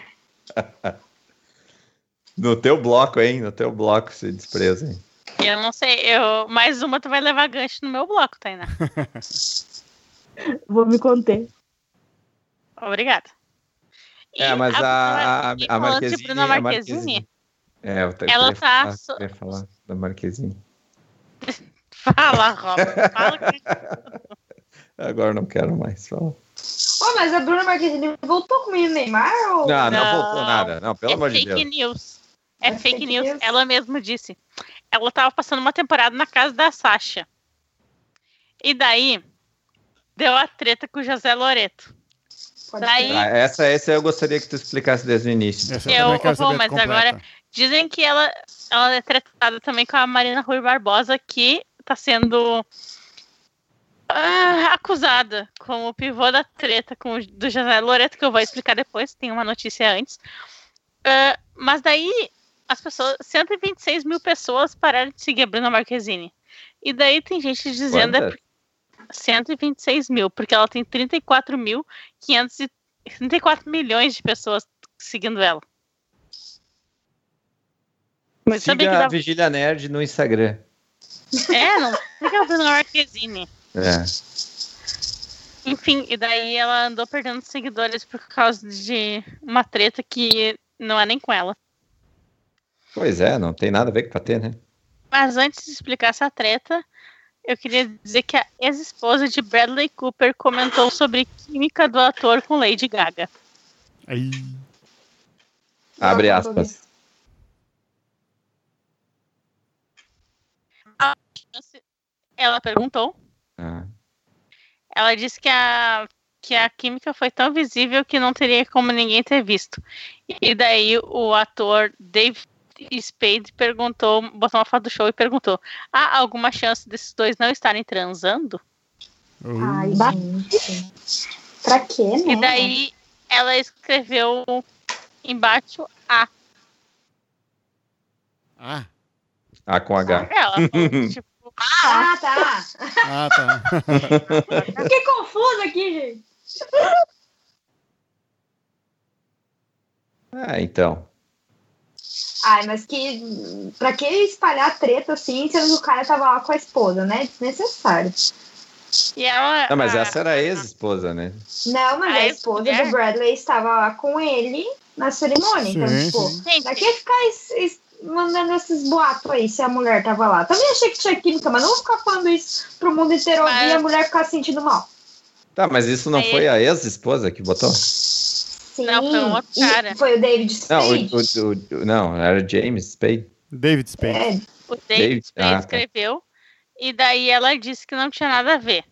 No teu bloco, hein? No teu bloco, se despreza, hein? Eu não sei, eu, mais uma tu vai levar gancho no meu bloco, Tainá. Vou me conter. Obrigada. E É, mas a, a, a Marquezine... Bruna Marquezine, É, eu Ela tá falar, so- falar da Marquezine. fala, Robson, fala que Agora não quero mais falar. Ô, mas a Bruna Marquezine voltou com o Neymar? Ou... Não, não, Não. voltou nada. Não, pelo é amor de fake Deus. news. É, É fake, fake news. news? Ela mesma disse. Ela tava passando uma temporada na casa da Sasha. E daí, deu a treta com o José Loreto. Daí-. Ah, essa, essa eu gostaria que tu explicasse desde o início. Essa Eu quero vou, mas completa. agora- Dizem que ela, ela é tretada também com a Marina Rui Barbosa, que tá sendo ah, acusada como o pivô da treta com o do José Loreto, que eu vou explicar depois, tem uma notícia antes. Ah, mas daí as pessoas, 126 mil pessoas pararam de seguir a Bruna Marquezine. E daí tem gente dizendo é Quantas? 126 mil, porque ela tem 34 mil 500 e 34 milhões de pessoas seguindo ela. Mas sabia que Siga a. Vigília Nerd no Instagram. É, não. Que a Bruna Marquezine? É. Enfim, e daí ela andou perdendo seguidores por causa de uma treta que não é nem com ela. Pois é, não tem nada a ver com bater, né? Mas antes de explicar essa treta, eu queria dizer que a ex-esposa de Bradley Cooper comentou sobre química do ator com Lady Gaga. Aí, Abre aspas. Ela perguntou. Ah. Ela disse que a, que a química foi tão visível que não teria como ninguém ter visto. E daí o ator Dave Spade perguntou, botou uma foto do show e perguntou: há alguma chance desses dois não estarem transando? uh, Ai, gente. Pra quê, né? E daí ela escreveu embaixo A. ah, Ah, com H. Ela falou, tipo, Ah, tá. ah, tá. Eu fiquei confusa aqui, gente. Ah, então. Ai, mas que. Pra que espalhar treta assim, sendo que o cara tava lá com a esposa, né? Desnecessário. e ela. Não, mas a- essa era a ex-esposa, né? Não, mas A a esposa do Bradley estava lá com ele na cerimônia. então, Sim, tipo, sim. Gente, daqui a ficar es- es- mandando esses boatos aí se a mulher tava lá. Também achei que tinha química, mas não vou ficar falando isso pro mundo inteiro ouvir Mas- e a mulher ficar se sentindo mal. Tá, mas isso não Aí- foi a ex-esposa que botou? Sim. Não, foi outro cara. Foi o David Não, Spade. o, o- o- não, era James Spade. David Spade. É, o David David- Spade ah, tá. escreveu. E daí ela disse que não tinha nada a ver.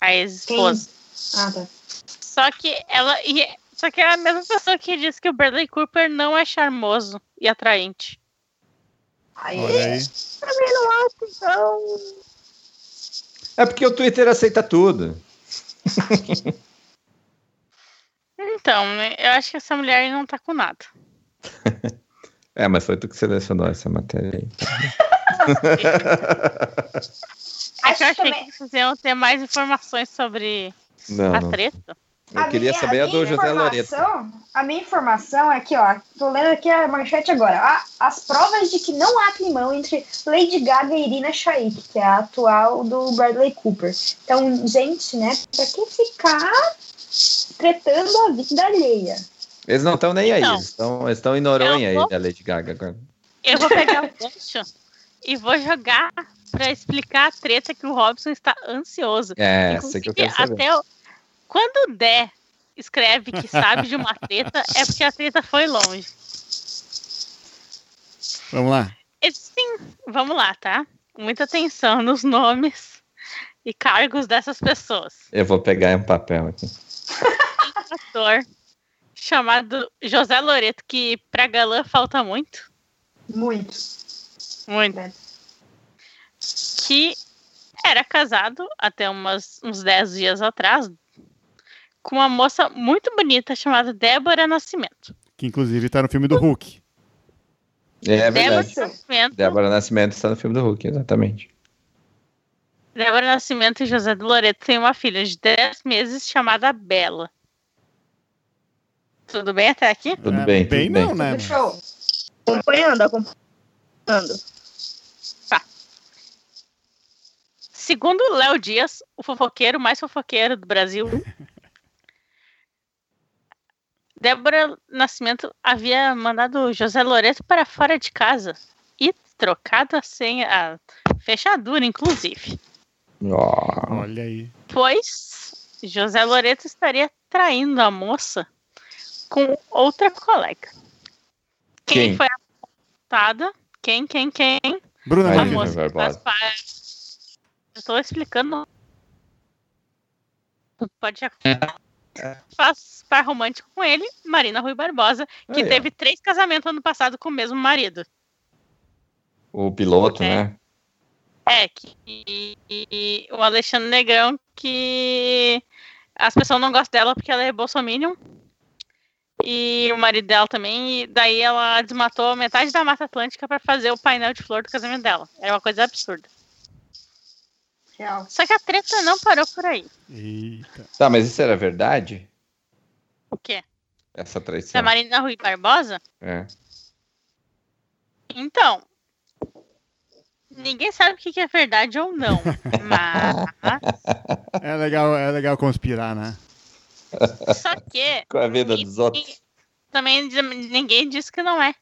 A ex-esposa. ah, tá. Só que ela. E, só que é a mesma pessoa que disse que o Bradley Cooper não é charmoso e atraente. Aí, Olha aí. É porque o Twitter aceita tudo. Então, né, eu acho que essa mulher não tá com nada. É, mas foi tu que selecionou essa matéria aí. É que eu Acho achei também- que vocês iam ter mais informações sobre Não, a não. treta. Eu queria minha- saber a minha do José Loreto. informação- A minha informação é aqui, ó. Tô lendo aqui a manchete agora. Ah, as provas de que não há climão entre Lady Gaga e Irina Shayk, que é a atual do Bradley Cooper. Então, gente, né? Pra que ficar tretando a vida alheia? Eles não estão nem aí, Então. eles estão estão em Noronha vou- aí, da Lady Gaga agora. Eu vou pegar o gancho e vou jogar pra explicar a treta que o Robson está ansioso. É, essa que eu quero saber. até o... quando o Dé escreve que sabe de uma treta, é porque a treta foi longe. Vamos lá. Sim, vamos lá, tá? Muita atenção nos nomes e cargos dessas pessoas. Eu vou pegar um papel aqui. Um ator chamado José Loreto, que pra galã falta muito. Muito. Muito. É. Que era casado até umas, uns 10 dias atrás com uma moça muito bonita chamada Débora Nascimento. Que inclusive tá no filme do Hulk. É Débora verdade. Nascimento, Débora Nascimento está no filme do Hulk, exatamente. Débora Nascimento e José do Loreto têm uma filha de 10 meses chamada Bela. Tudo bem até aqui? Tudo É, bem, bem tudo bem. não, né? Tudo show. Acompanhando, acompanhando. Segundo Léo Dias, o fofoqueiro mais fofoqueiro do Brasil, Débora Nascimento havia mandado José Loreto para fora de casa e trocado a senha, a fechadura, inclusive. Ó, Olha aí. Pois José Loreto estaria traindo a moça com outra colega. Quem, Quem? foi apontada? Quem, quem, quem? Bruna A moça faz. Eu tô explicando. Pode faz par romântico com ele, Marina Rui Barbosa, que Aí, ó. teve três casamentos ano passado com o mesmo marido. o piloto, É. né? É, que e- e o Alexandre Negrão, que as pessoas não gostam dela porque ela é bolsominion. E o marido dela também, e daí ela desmatou metade da Mata Atlântica para fazer o painel de flor do casamento dela. Era uma coisa absurda. Real. Só que a treta não parou por aí. Eita. Tá, mas isso era verdade? O quê? Essa Da traição. Marina Rui Barbosa? É. Então, ninguém sabe o que é verdade ou não. Mas, É legal, é legal conspirar, né? só que Com a vida dos outros. também ninguém disse que não é.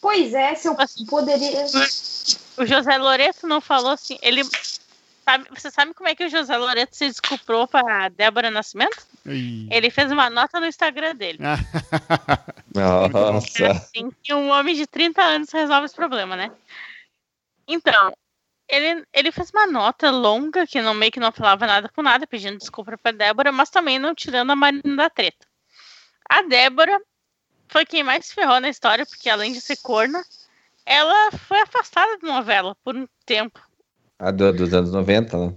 Pois é, se eu poderia. O José Loreto não falou assim. Ele. Sabe, você sabe como é que o José Loreto se desculpou para Débora Nascimento? Ele fez uma nota no Instagram dele. É Nossa. assim que um homem de 30 anos resolve esse problema, né? Então, ele, ele fez uma nota longa, que não meio que não falava nada com nada, pedindo desculpa pra Débora, mas também não tirando a Marina da treta. A Débora foi quem mais ferrou na história, porque além de ser corna, ela foi afastada da novela por um tempo. A do, dos anos 90, né?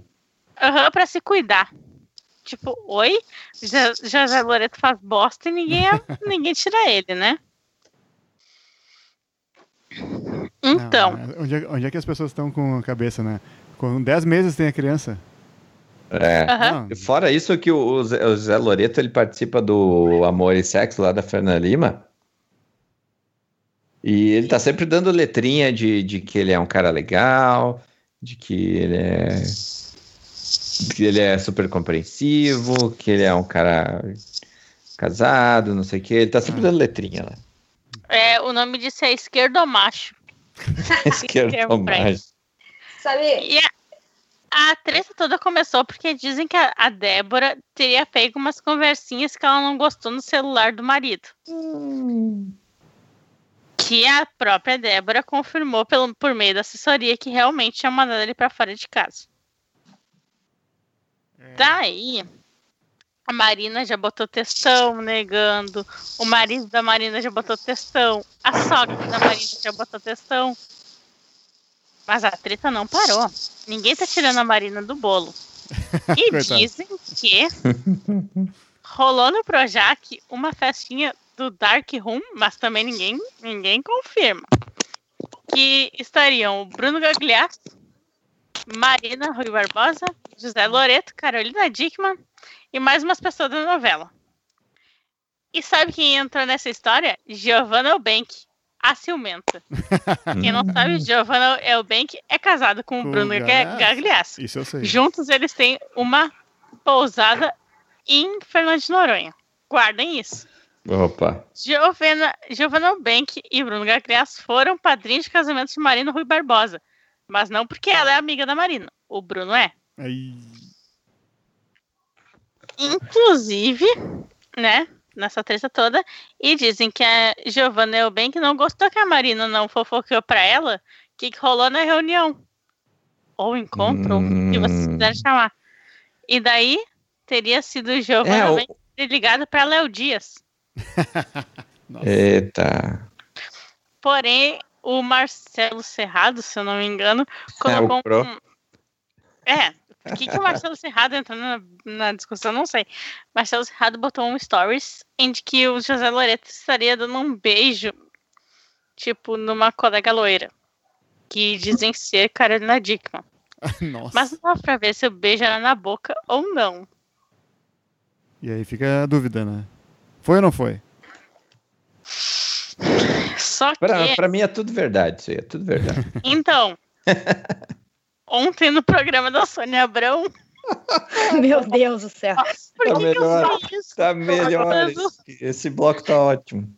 Aham, pra se cuidar. Tipo, oi? Jo- José Loreto faz bosta e ninguém, ninguém tira ele, né? Então, Não, onde, é, onde é que as pessoas estão com a cabeça, né? Com 10 meses tem a criança. É. E Fora isso que o Zé, o Zé Loreto ele participa do Amor e Sexo lá da Fernanda Lima. E ele tá sempre dando letrinha de, de que ele é um cara legal, de que ele é que ele é super compreensivo, que ele é um cara casado, não sei o que. Ele tá sempre dando letrinha lá. É, o nome disso é esquerdomacho. Esquerdo termo pra mais. Sabe? E a, a treta toda começou porque dizem que a, a Débora teria pego umas conversinhas que ela não gostou no celular do marido. Que a própria Débora confirmou pelo, por meio da assessoria que realmente tinha mandado ele pra fora de casa. Daí, a Marina já botou textão negando, o marido da Marina já botou textão, a sogra da Marina já botou textão. Mas a treta não parou. Ninguém tá tirando a Marina do bolo. E dizem que rolou no Projac uma festinha do Dark Room, mas também ninguém, ninguém confirma. Que estariam o Bruno Gagliasso, Marina Rui Barbosa, José Loreto, Carolina Dickman e mais umas pessoas da novela. E sabe quem entrou nessa história? Giovanna Eubank, a ciumenta. quem não sabe, Giovanna Eubank é casada com o Com Bruno Gagliasso. Gagliasso. Isso eu sei. Juntos eles têm uma pousada em Fernando de Noronha. Guardem isso. Opa. Giovanna, Giovanna Bank e Bruno Gagliasso foram padrinhos de casamento de Marina Rui Barbosa. Mas não porque ela é amiga da Marina. O Bruno é. Aí, Inclusive, né? Nessa treta toda. E dizem que a Giovanna Eubank não gostou que a Marina não fofoqueou pra ela. O que, que rolou na reunião? Ou encontro, ou o que vocês Hum. quiserem chamar. E daí teria sido Giovanna É, o- Eubank ligado pra Léo Dias. Eita. Porém, o Marcelo Serrado, se eu não me engano, É, colocou Pro. um. É, por que, que o Marcelo Serrado entrou na, na discussão? Não sei. Marcelo Serrado botou um stories em que o José Loreto estaria dando um beijo, tipo, numa colega loira. Que dizem ser Carolina Dickman. Nossa. Mas não dá pra ver se o beijo era na boca ou não. E aí fica a dúvida, né? Foi ou não foi? Só que. Pra, pra mim é tudo verdade, isso aí, é tudo verdade. Então. ontem no programa da Sônia Abrão. Meu Deus do céu. Por Tá que, que eu melhor. sei isso? Tá melhor. Esse, esse bloco tá ótimo.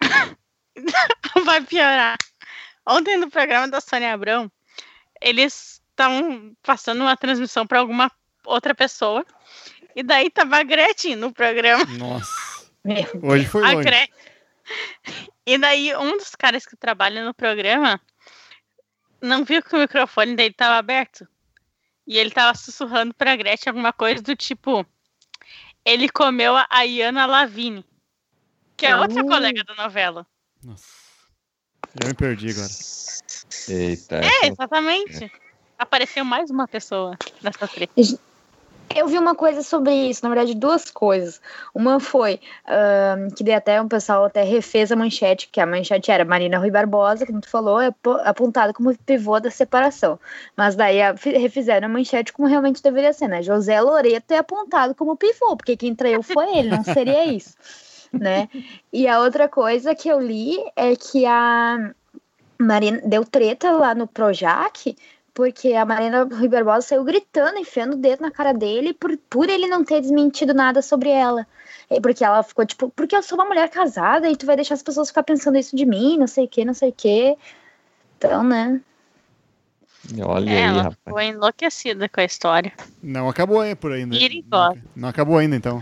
vai piorar. Ontem no programa da Sônia Abrão, eles estavam passando uma transmissão para alguma outra pessoa. E daí tava a Gretchen no programa. Nossa. Hoje foi A longe. Gretchen. E daí um dos caras que trabalha no programa não viu que o microfone dele tava aberto. E ele tava sussurrando pra Gretchen alguma coisa do tipo. Ele comeu a Iana Lavigne, que é outra Uh. colega da novela. Nossa. Já me perdi agora. Eita. É, exatamente. Apareceu mais uma pessoa nessa treta. Eu vi uma coisa sobre isso, na verdade, duas coisas. Uma foi ahn, que até o pessoal até refez a manchete, que a manchete era Marina Rui Barbosa, como tu falou, é po- apontada como pivô da separação. Mas daí a- fi- refizeram a manchete como realmente deveria ser, né? José Loreto é apontado como pivô, porque quem traiu foi ele, não seria isso, né? E a outra coisa que eu li é que a Marina deu treta lá no Projac, porque a Marina Rui Barbosa saiu gritando, enfiando o dedo na cara dele por, por ele não ter desmentido nada sobre ela. E Porque ela ficou tipo, porque eu sou uma mulher casada e tu vai deixar as pessoas ficar pensando isso de mim, não sei o que, não sei o que. Então, né? Olha É, aí, ela rapaz. ficou enlouquecida com a história. Não acabou aí por ainda. Perigosa. Não, não acabou ainda, então.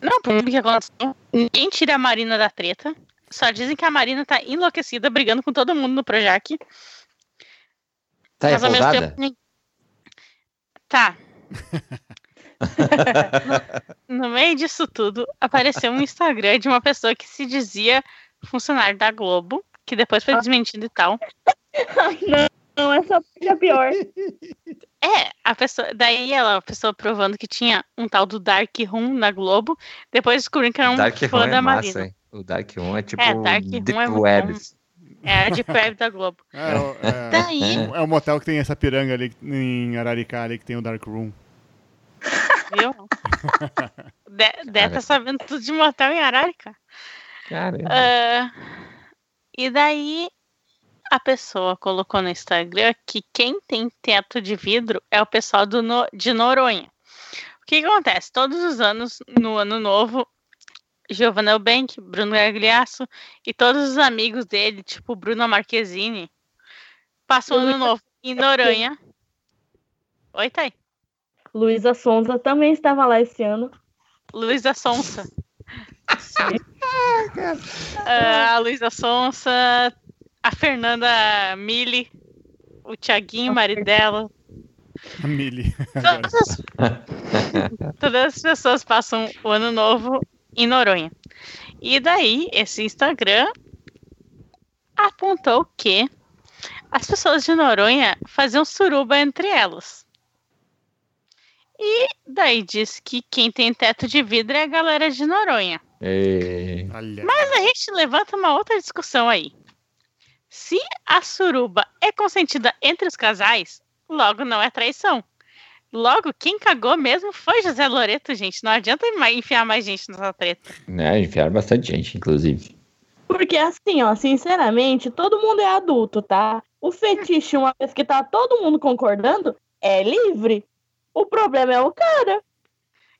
Não, por que aconteceu? Ninguém tira a Marina da treta. Só dizem que a Marina tá enlouquecida, brigando com todo mundo no Projac. Tá mas ao mesmo revoltada? tempo. Tá. no, no meio disso tudo, apareceu um Instagram de uma pessoa que se dizia funcionário da Globo, que depois foi desmentido e tal. Não, essa parte é pior. É, a pessoa. Daí ela, a pessoa provando que tinha um tal do Dark Room na Globo. Depois descobrindo que era um Dark fã Room é da massa, Marina. hein? O Dark Room é tipo É, Dark Deep Room é muito Webs. É, a Deep Web da Globo. É, o- é, Daí, é o motel que tem essa piranga ali em Araricá ali que tem o Dark Room. viu? De- Deve tá sabendo tudo de motel em Ararica. Caramba. Ah, e daí a pessoa colocou no Instagram que quem tem teto de vidro é o pessoal do No- de Noronha. O que, que acontece? Todos os anos, no ano novo, Giovanna Eubank, Bruno Gagliasso e todos os amigos dele, tipo Bruno Marquezine, passam o ano novo em Noronha. Oi, Thay. Luísa Sonza também estava lá esse ano. Luísa Sonsa. Ah, a Luísa Sonsa, a Fernanda Mili, o Tiaguinho, marido dela. A Mili. Todas as, todas as pessoas passam o ano novo em Noronha. E daí, esse Instagram apontou que as pessoas de Noronha faziam suruba entre elas. E daí diz que quem tem teto de vidro é a galera de Noronha. Ei. Mas a gente levanta uma outra discussão aí. Se a suruba é consentida entre os casais, logo não é traição. Logo, quem cagou mesmo foi José Loreto, gente. Não adianta enfiar mais gente nessa treta. Né, enfiaram bastante gente, inclusive. Porque assim, ó, sinceramente, todo mundo é adulto, tá? O fetiche, uma vez que tá todo mundo concordando, é livre. O problema é o cara.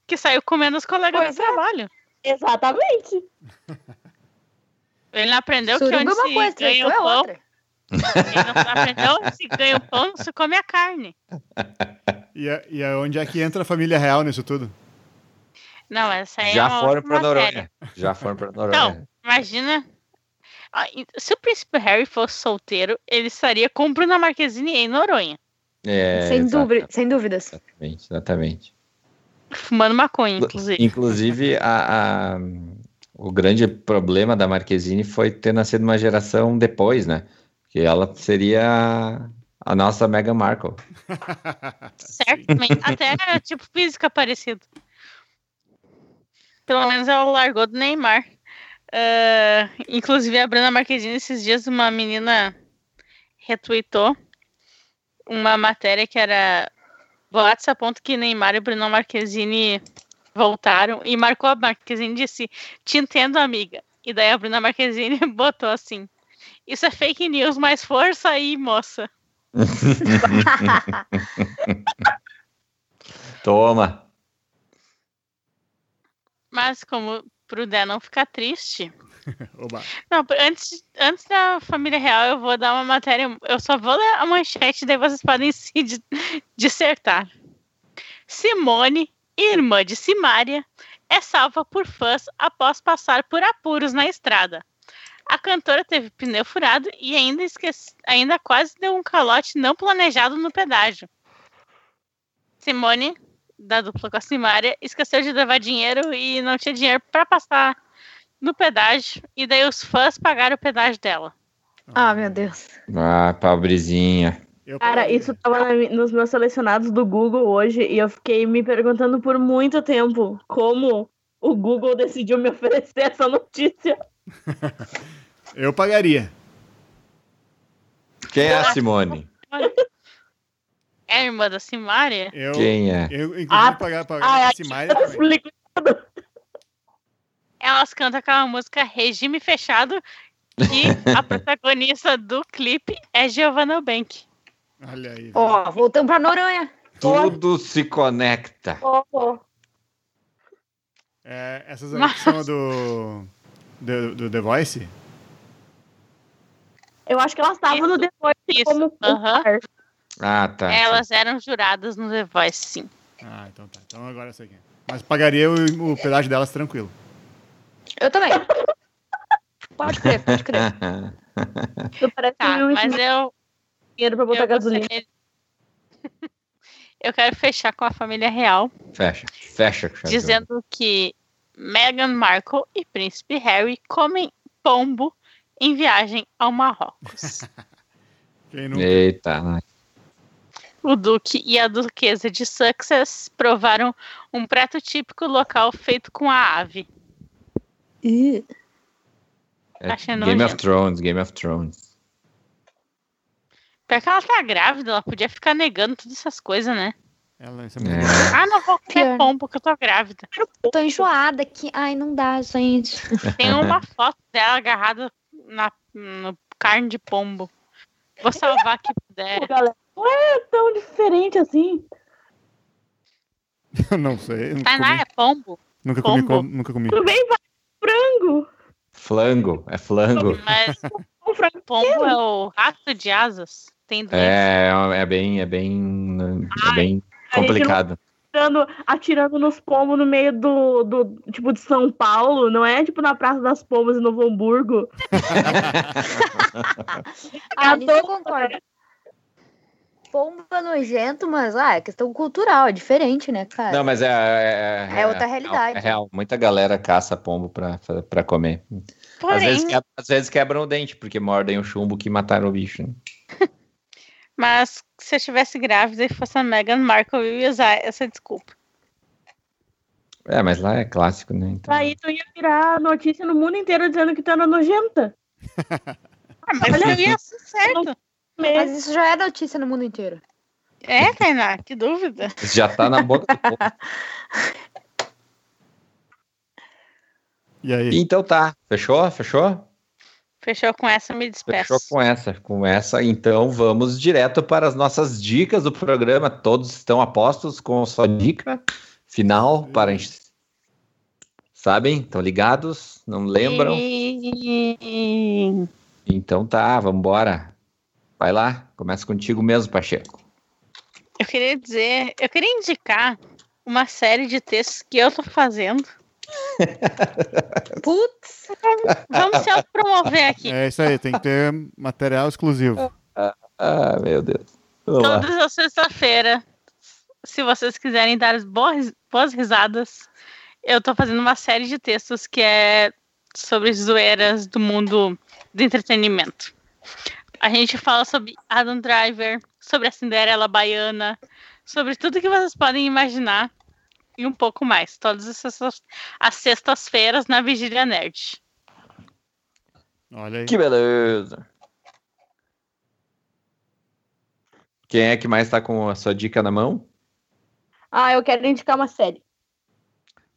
Que saiu comendo os colegas Pois do é. trabalho. Exatamente. Ele não aprendeu que onde é uma se coisa, ganha é outra. Não aprendeu se ganha o pão, se come a carne. E, a- e a- onde é que entra a família real nisso tudo? Não, essa aí é Já uma foram matéria. Noronha. Já foram pra Noronha. Então, imagina. Se o príncipe Harry fosse solteiro, ele estaria com Bruna Marquezine em Noronha, É, sem, dúvida, sem dúvidas. Exatamente, exatamente. fumando maconha, inclusive. Inclusive, a, a- o grande problema da Marquezine foi ter nascido uma geração depois, né? Que ela seria a nossa Meghan Markle. Certamente. Até tipo física parecido. Pelo menos ela largou do Neymar. Ah, inclusive a Bruna Marquezine esses dias uma menina retweetou uma matéria que era boatos apontam que Neymar e Bruna Marquezine voltaram e marcou a Marquezine e disse te entendo amiga e daí a Bruna Marquezine botou assim isso é fake news mas força aí moça Toma! Mas como pro Dé não ficar triste. Oba. Não, antes, antes da família real, eu vou dar uma matéria. Eu só vou ler a manchete, daí vocês podem se di- dissertar. Simone, irmã de Simária, é salva por fãs após passar por apuros na estrada. A cantora teve pneu furado e ainda, esquece, ainda quase deu um calote não planejado no pedágio. Simone, da dupla com a Simária, esqueceu de levar dinheiro e não tinha dinheiro para passar no pedágio. E daí os fãs pagaram o pedágio dela. Ah, meu Deus. Ah, pobrezinha. Cara, isso tava nos meus selecionados do Google hoje e eu fiquei me perguntando por muito tempo como o Google decidiu me oferecer essa notícia. Eu pagaria. Quem é a Simone? É a irmã da Simária? Eu, Quem é? eu inclusive, Ah, pagar, pagar Ah, a Simária também. Elas cantam aquela música Regime Fechado. E a protagonista do clipe é Giovanna Bank. Olha aí. Ó, voltamos pra Noronha. Tudo se conecta. Ó. É, essas que são do, do, do The Voice? Eu acho que elas estavam no The Voice isso, como par. Ah, tá. Elas eram juradas no The Voice, sim. Ah, então tá. Então agora eu sei quem é. Mas pagaria o, o pedágio delas tranquilo. Eu também. Pode crer, pode crer. Tu parece Tá, um mas eu. dinheiro pra botar eu, gasolina. gostaria- eu quero fechar com a família real, Fecha, fecha. dizendo que Meghan Markle e Príncipe Harry comem pombo em viagem ao Marrocos. Quem nunca? Eita, nós. O Duque e a Duquesa de Sussex provaram um prato típico local feito com a ave. É Achei Game nojento. of Thrones, Game of Thrones. Pior que ela tá grávida, ela podia ficar negando todas essas coisas, né? Ela, isso é muito É. bom. Ah, não vou comer pombo porque eu tô grávida. Tô enjoada aqui. Ai, não dá, gente. Tem uma foto dela agarrada na no carne de pombo. Vou salvar aqui puder. Pô, galera, não é tão diferente assim. Eu não sei. Nunca Tainá comi, é pombo, nunca comi. pombo. com- Nunca comi. Tudo bem, vai frango. Flango, é flango. mas Um frango. pombo é o rato de asas. Tem dois. É, é bem, é bem, é bem complicado. Atirando, atirando nos pombos no meio do, do, tipo, de São Paulo. Não é, tipo, na Praça das Pombas em Novo Hamburgo. Ah, eu concordo. Pombo é nojento, mas ah, é questão cultural, é diferente, né, cara? Não, mas é, é, É outra realidade. É real. Muita galera caça pombo pra, pra comer. Às vezes, Porém, quebra- às vezes quebram o dente, porque mordem o chumbo que mataram o bicho. né? mas se eu estivesse grávida e fosse a Meghan Markle, eu ia usar essa desculpa. É, mas lá é clássico, né? Então... Aí tu ia virar notícia no mundo inteiro dizendo que tu era nojenta. Ah, mas eu ia ser certo. Mas isso já é notícia no mundo inteiro. É, Tainá, que dúvida. Já tá na boca do povo. E aí? Então tá, fechou? Fechou? Fechou com essa, me despeço. Fechou com essa. Com essa, então vamos direto para as nossas dicas do programa. Todos estão apostos com a sua dica final para a gente. Sabem? Estão ligados? Não lembram? E... Então tá, vamos embora. Vai lá, começa contigo mesmo, Pacheco. Eu queria dizer, eu queria indicar uma série de textos que eu tô fazendo. Putz, Vamos se autopromover aqui. É isso aí, tem que ter material exclusivo. Ah, meu Deus. Vamos lá. Todas as sexta-feira, se vocês quiserem dar as boas, boas risadas, eu tô fazendo uma série de textos que é sobre zoeiras do mundo do entretenimento. A gente fala sobre Adam Driver, sobre a Cinderela Baiana, sobre tudo que vocês podem imaginar e um pouco mais. Todas essas as sextas-feiras na Vigília Nerd. Olha aí. Que beleza. Quem é que mais tá com a sua dica na mão? Ah, eu quero indicar uma série.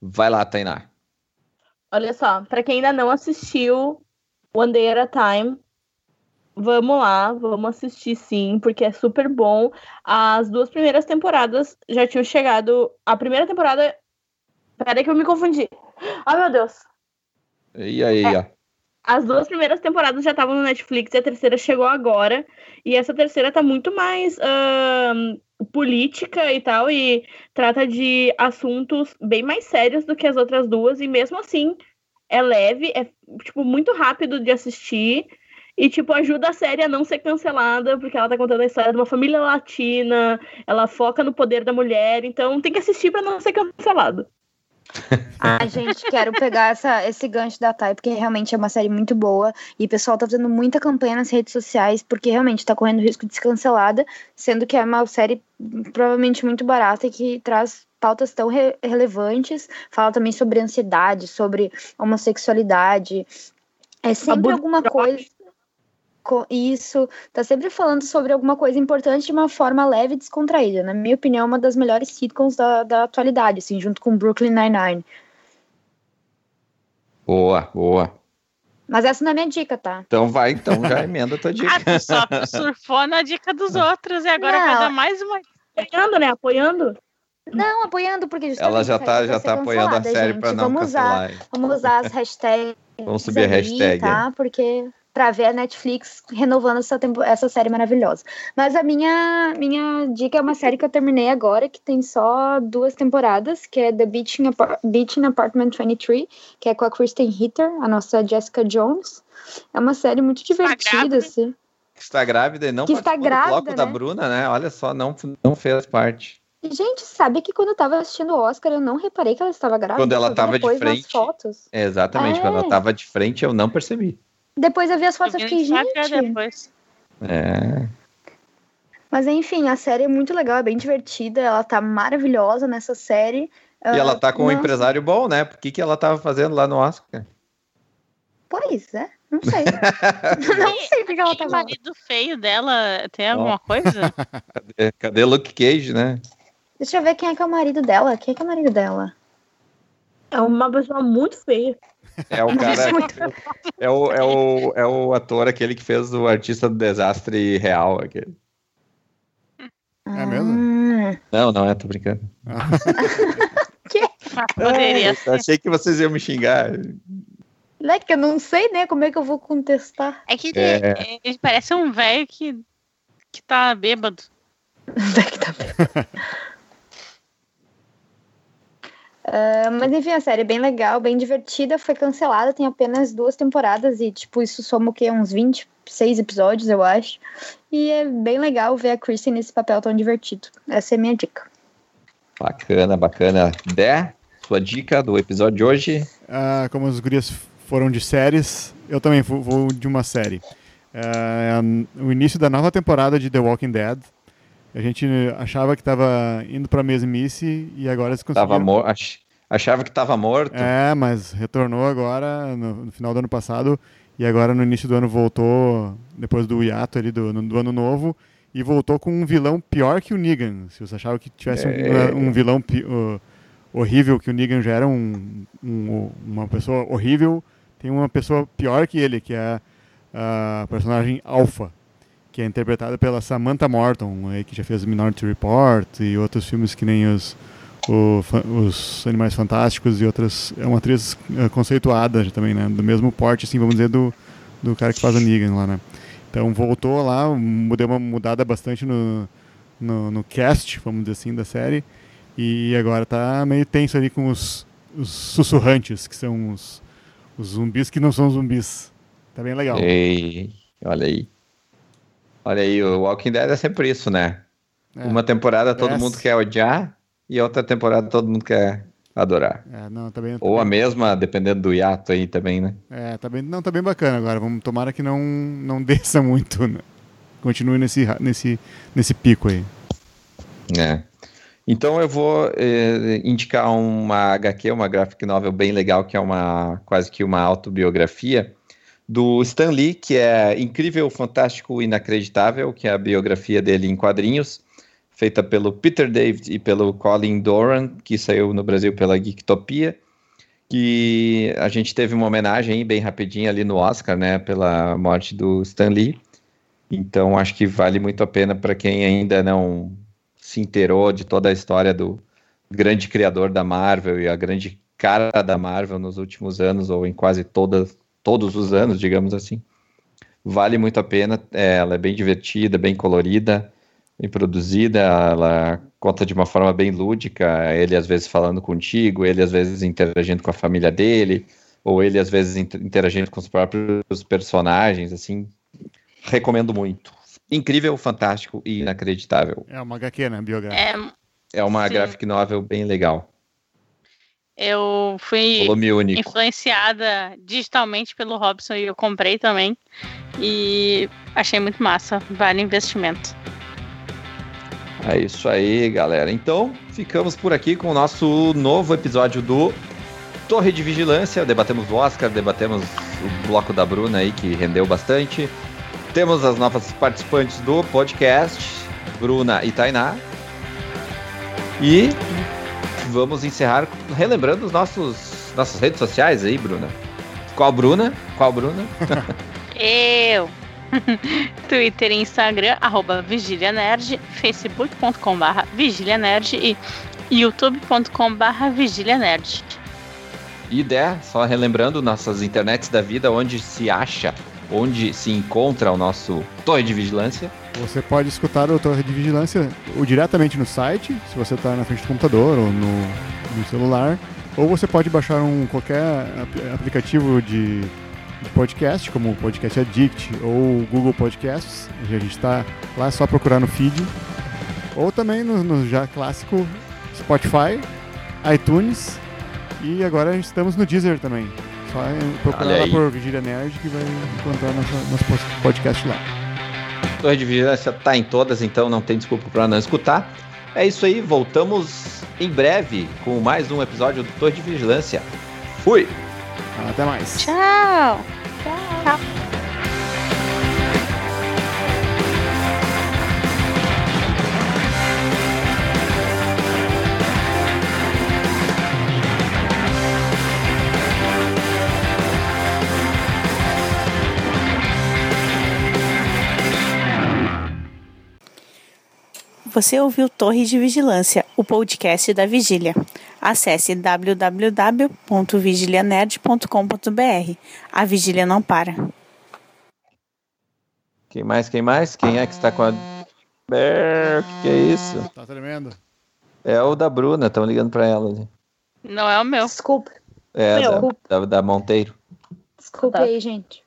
Vai lá, Tainá. Olha só, pra quem ainda não assistiu One Day at a Time, vamos lá, vamos assistir sim, porque é super bom. As duas primeiras temporadas já tinham chegado. A primeira temporada. Peraí que eu me confundi. Ai, meu Deus. E aí, É. As duas primeiras temporadas já estavam no Netflix e a terceira chegou agora. E essa terceira tá muito mais ahn, política e tal, e trata de assuntos bem mais sérios do que as outras duas. E mesmo assim, é leve, é tipo muito rápido de assistir. E, tipo, ajuda a série a não ser cancelada, porque ela tá contando a história de uma família latina, ela foca no poder da mulher, então tem que assistir pra não ser cancelado. Ai, gente, quero pegar essa, esse gancho da Thay, porque realmente é uma série muito boa. E o pessoal tá fazendo muita campanha nas redes sociais, porque realmente tá correndo risco de ser cancelada, sendo que é uma série provavelmente muito barata e que traz pautas tão re- relevantes. Fala também sobre ansiedade, sobre homossexualidade. É sempre Abuso alguma coisa. Isso, tá sempre falando sobre alguma coisa importante de uma forma leve e descontraída. Na minha opinião, é uma das melhores sitcoms da, da atualidade, assim, junto com Brooklyn Nine-Nine. Boa, boa. Mas essa não é minha dica, tá? Então vai, então já emenda a tua dica. Ah, só surfou na dica dos outros e agora vai Não. dar mais uma. Apoiando, né? Apoiando. Não, apoiando, porque justamente Ela já tá, vai já tá apoiando a série gente. pra não vamos usar, cancelar. hein? Vamos usar as hashtags. Vamos subir a hashtag. Tá? Porque pra ver a Netflix renovando essa, essa série maravilhosa. Mas a minha, minha dica é uma série que eu terminei agora, que tem só duas temporadas, que é The Beach in, Apar- Beach in Apartment 23, que é com a Kristen Ritter, a nossa Jessica Jones. É uma série muito divertida, grávida. assim. Está grávida e não Que está grávida, bloco da né? Bruna, né? Olha só, não, não fez parte. E, Gente, sabe que quando eu tava assistindo o Oscar, eu não reparei que ela estava grávida. Quando ela tava de frente. fotos. É, exatamente, É. quando ela tava de frente, eu não percebi. Depois eu vi as fotos e fiquei, que é gente. depois. É. Mas enfim, a série é muito legal, é bem divertida, ela tá maravilhosa nessa série. E ela tá com um Nossa, empresário bom, né? Por que, que ela tava fazendo lá no Oscar? Pois é, não sei. não sei porque ela Aquele tava lá. marido feio dela tem alguma coisa? Cadê, cadê Luke Cage, né? Deixa eu ver quem é que é o marido dela. Quem é que é o marido dela? É uma pessoa muito feia. É o cara. É o, é, o, é o ator aquele que fez o artista do desastre real. Aquele. É mesmo? Ah, Não, não é, tô brincando. Mas poderia Eu ser. achei que vocês iam me xingar. É que eu não sei, né? Como é que eu vou contestar? É que ele, É. ele parece um velho que, que tá bêbado. Daqui tá bem. Ah, mas enfim, a série é bem legal, bem divertida, foi cancelada, tem apenas duas temporadas e, tipo, isso soma o quê? Uns 26 episódios, eu acho. E é bem legal ver a Kristen nesse papel tão divertido. Essa é a minha dica. Bacana, bacana. Dé, sua dica do episódio de hoje? Ah, como os gurias foram de séries, eu também vou, de uma série. Ah, o início da nova temporada de The Walking Dead. A gente achava que estava indo para mesmice e agora eles conseguiram. Tava mor ach- Achava que tava morto. É, mas retornou agora no, no final do ano passado e agora no início do ano voltou depois do hiato ali do, do ano novo e voltou com um vilão pior que o Negan. Se você achava que tivesse É. um, um vilão uh, horrível, que o Negan já era um, um- uma pessoa horrível, tem uma pessoa pior que ele, que é a personagem Alpha, que é interpretada pela Samantha Morton, aí, que já fez Minority Report e outros filmes que nem os, o os Animais Fantásticos e outras. É uma atriz eh, conceituada também, né? Do mesmo porte, assim, vamos dizer, do, do cara que faz o Negan lá, né? Então voltou lá, deu uma mudada bastante no, no, no cast, vamos dizer assim, da série. E agora tá meio tenso ali com os, os sussurrantes, que são os, os zumbis que não são zumbis. Tá bem legal. Ei, olha aí. Olha aí, o Walking Dead é sempre isso, né? É, Uma temporada todo mundo quer odiar e outra temporada todo mundo quer adorar. é, não, tá bem, tá Ou a bem- mesma, dependendo do hiato aí também, né? É, tá bem, não, tá bem bacana agora. Vamos tomara que não, não desça muito, né? Continue nesse, nesse, nesse pico aí. É. Então eu vou eh, indicar uma HQ, uma graphic novel bem legal, que é uma quase que uma autobiografia do Stan Lee, que é incrível, fantástico, inacreditável, que é a biografia dele em quadrinhos, feita pelo Peter David e pelo Colin Doran, que saiu no Brasil pela Geektopia, que a gente teve uma homenagem bem rapidinho ali no Oscar, né, pela morte do Stan Lee. Então acho que vale muito a pena para quem ainda não se inteirou de toda a história do grande criador da Marvel e a grande cara da Marvel nos últimos anos, ou em quase todas, todos os anos, digamos assim. Vale muito a pena, é, ela é bem divertida, bem colorida, bem produzida, ela conta de uma forma bem lúdica, ele às vezes falando contigo, ele às vezes interagindo com a família dele, ou ele às vezes inter- interagindo com os próprios personagens, assim, recomendo muito. Incrível, fantástico e inacreditável. É uma HQ, né? Biográfica. É, É uma Sim. graphic novel bem legal. Eu fui influenciada digitalmente pelo Robson e eu comprei também. E achei muito massa. Vale investimento. É isso aí, galera. Então, ficamos por aqui com o nosso novo episódio do Torre de Vigilância. Debatemos o Oscar, debatemos o bloco da Bruna aí, que rendeu bastante. Temos as novas participantes do podcast, Bruna e Tainá. E vamos encerrar relembrando os nossos nossas redes sociais aí, Bruna. Qual Bruna? Qual Bruna? Eu! Twitter e Instagram, arroba Vigília Nerd, facebook.com.br Vigília Nerd e youtube.com.br Vigília Nerd. E der, só relembrando nossas internets da vida, onde se acha, onde se encontra o nosso Torre de Vigilância. Você pode escutar o Torre de Vigilância ou diretamente no site, se você está na frente do computador ou no, no celular, ou você pode baixar um qualquer ap- aplicativo de, de podcast, como o Podcast Addict ou o Google Podcasts. A gente está lá é só procurar no feed. Ou também no, no já clássico Spotify, iTunes e agora estamos no Deezer também. Só procurar lá por Vigília Nerd que vai encontrar nosso post- podcast lá. Torre de Vigilância tá em todas, então não tem desculpa para não escutar. É isso aí, voltamos em breve com mais um episódio do Torre de Vigilância. Fui! Até mais. Tchau! Você ouviu Torre de Vigilância, o podcast da Vigília. Acesse www.vigilianerd.com.br. A vigília não para. Quem mais? Quem mais? Quem é que está com a. O que, que é isso? Tá tremendo? É o da Bruna, estão ligando para ela ali. Não é o meu. Desculpa, É, Meu. da, da, da Monteiro. desculpa Tá. aí, gente.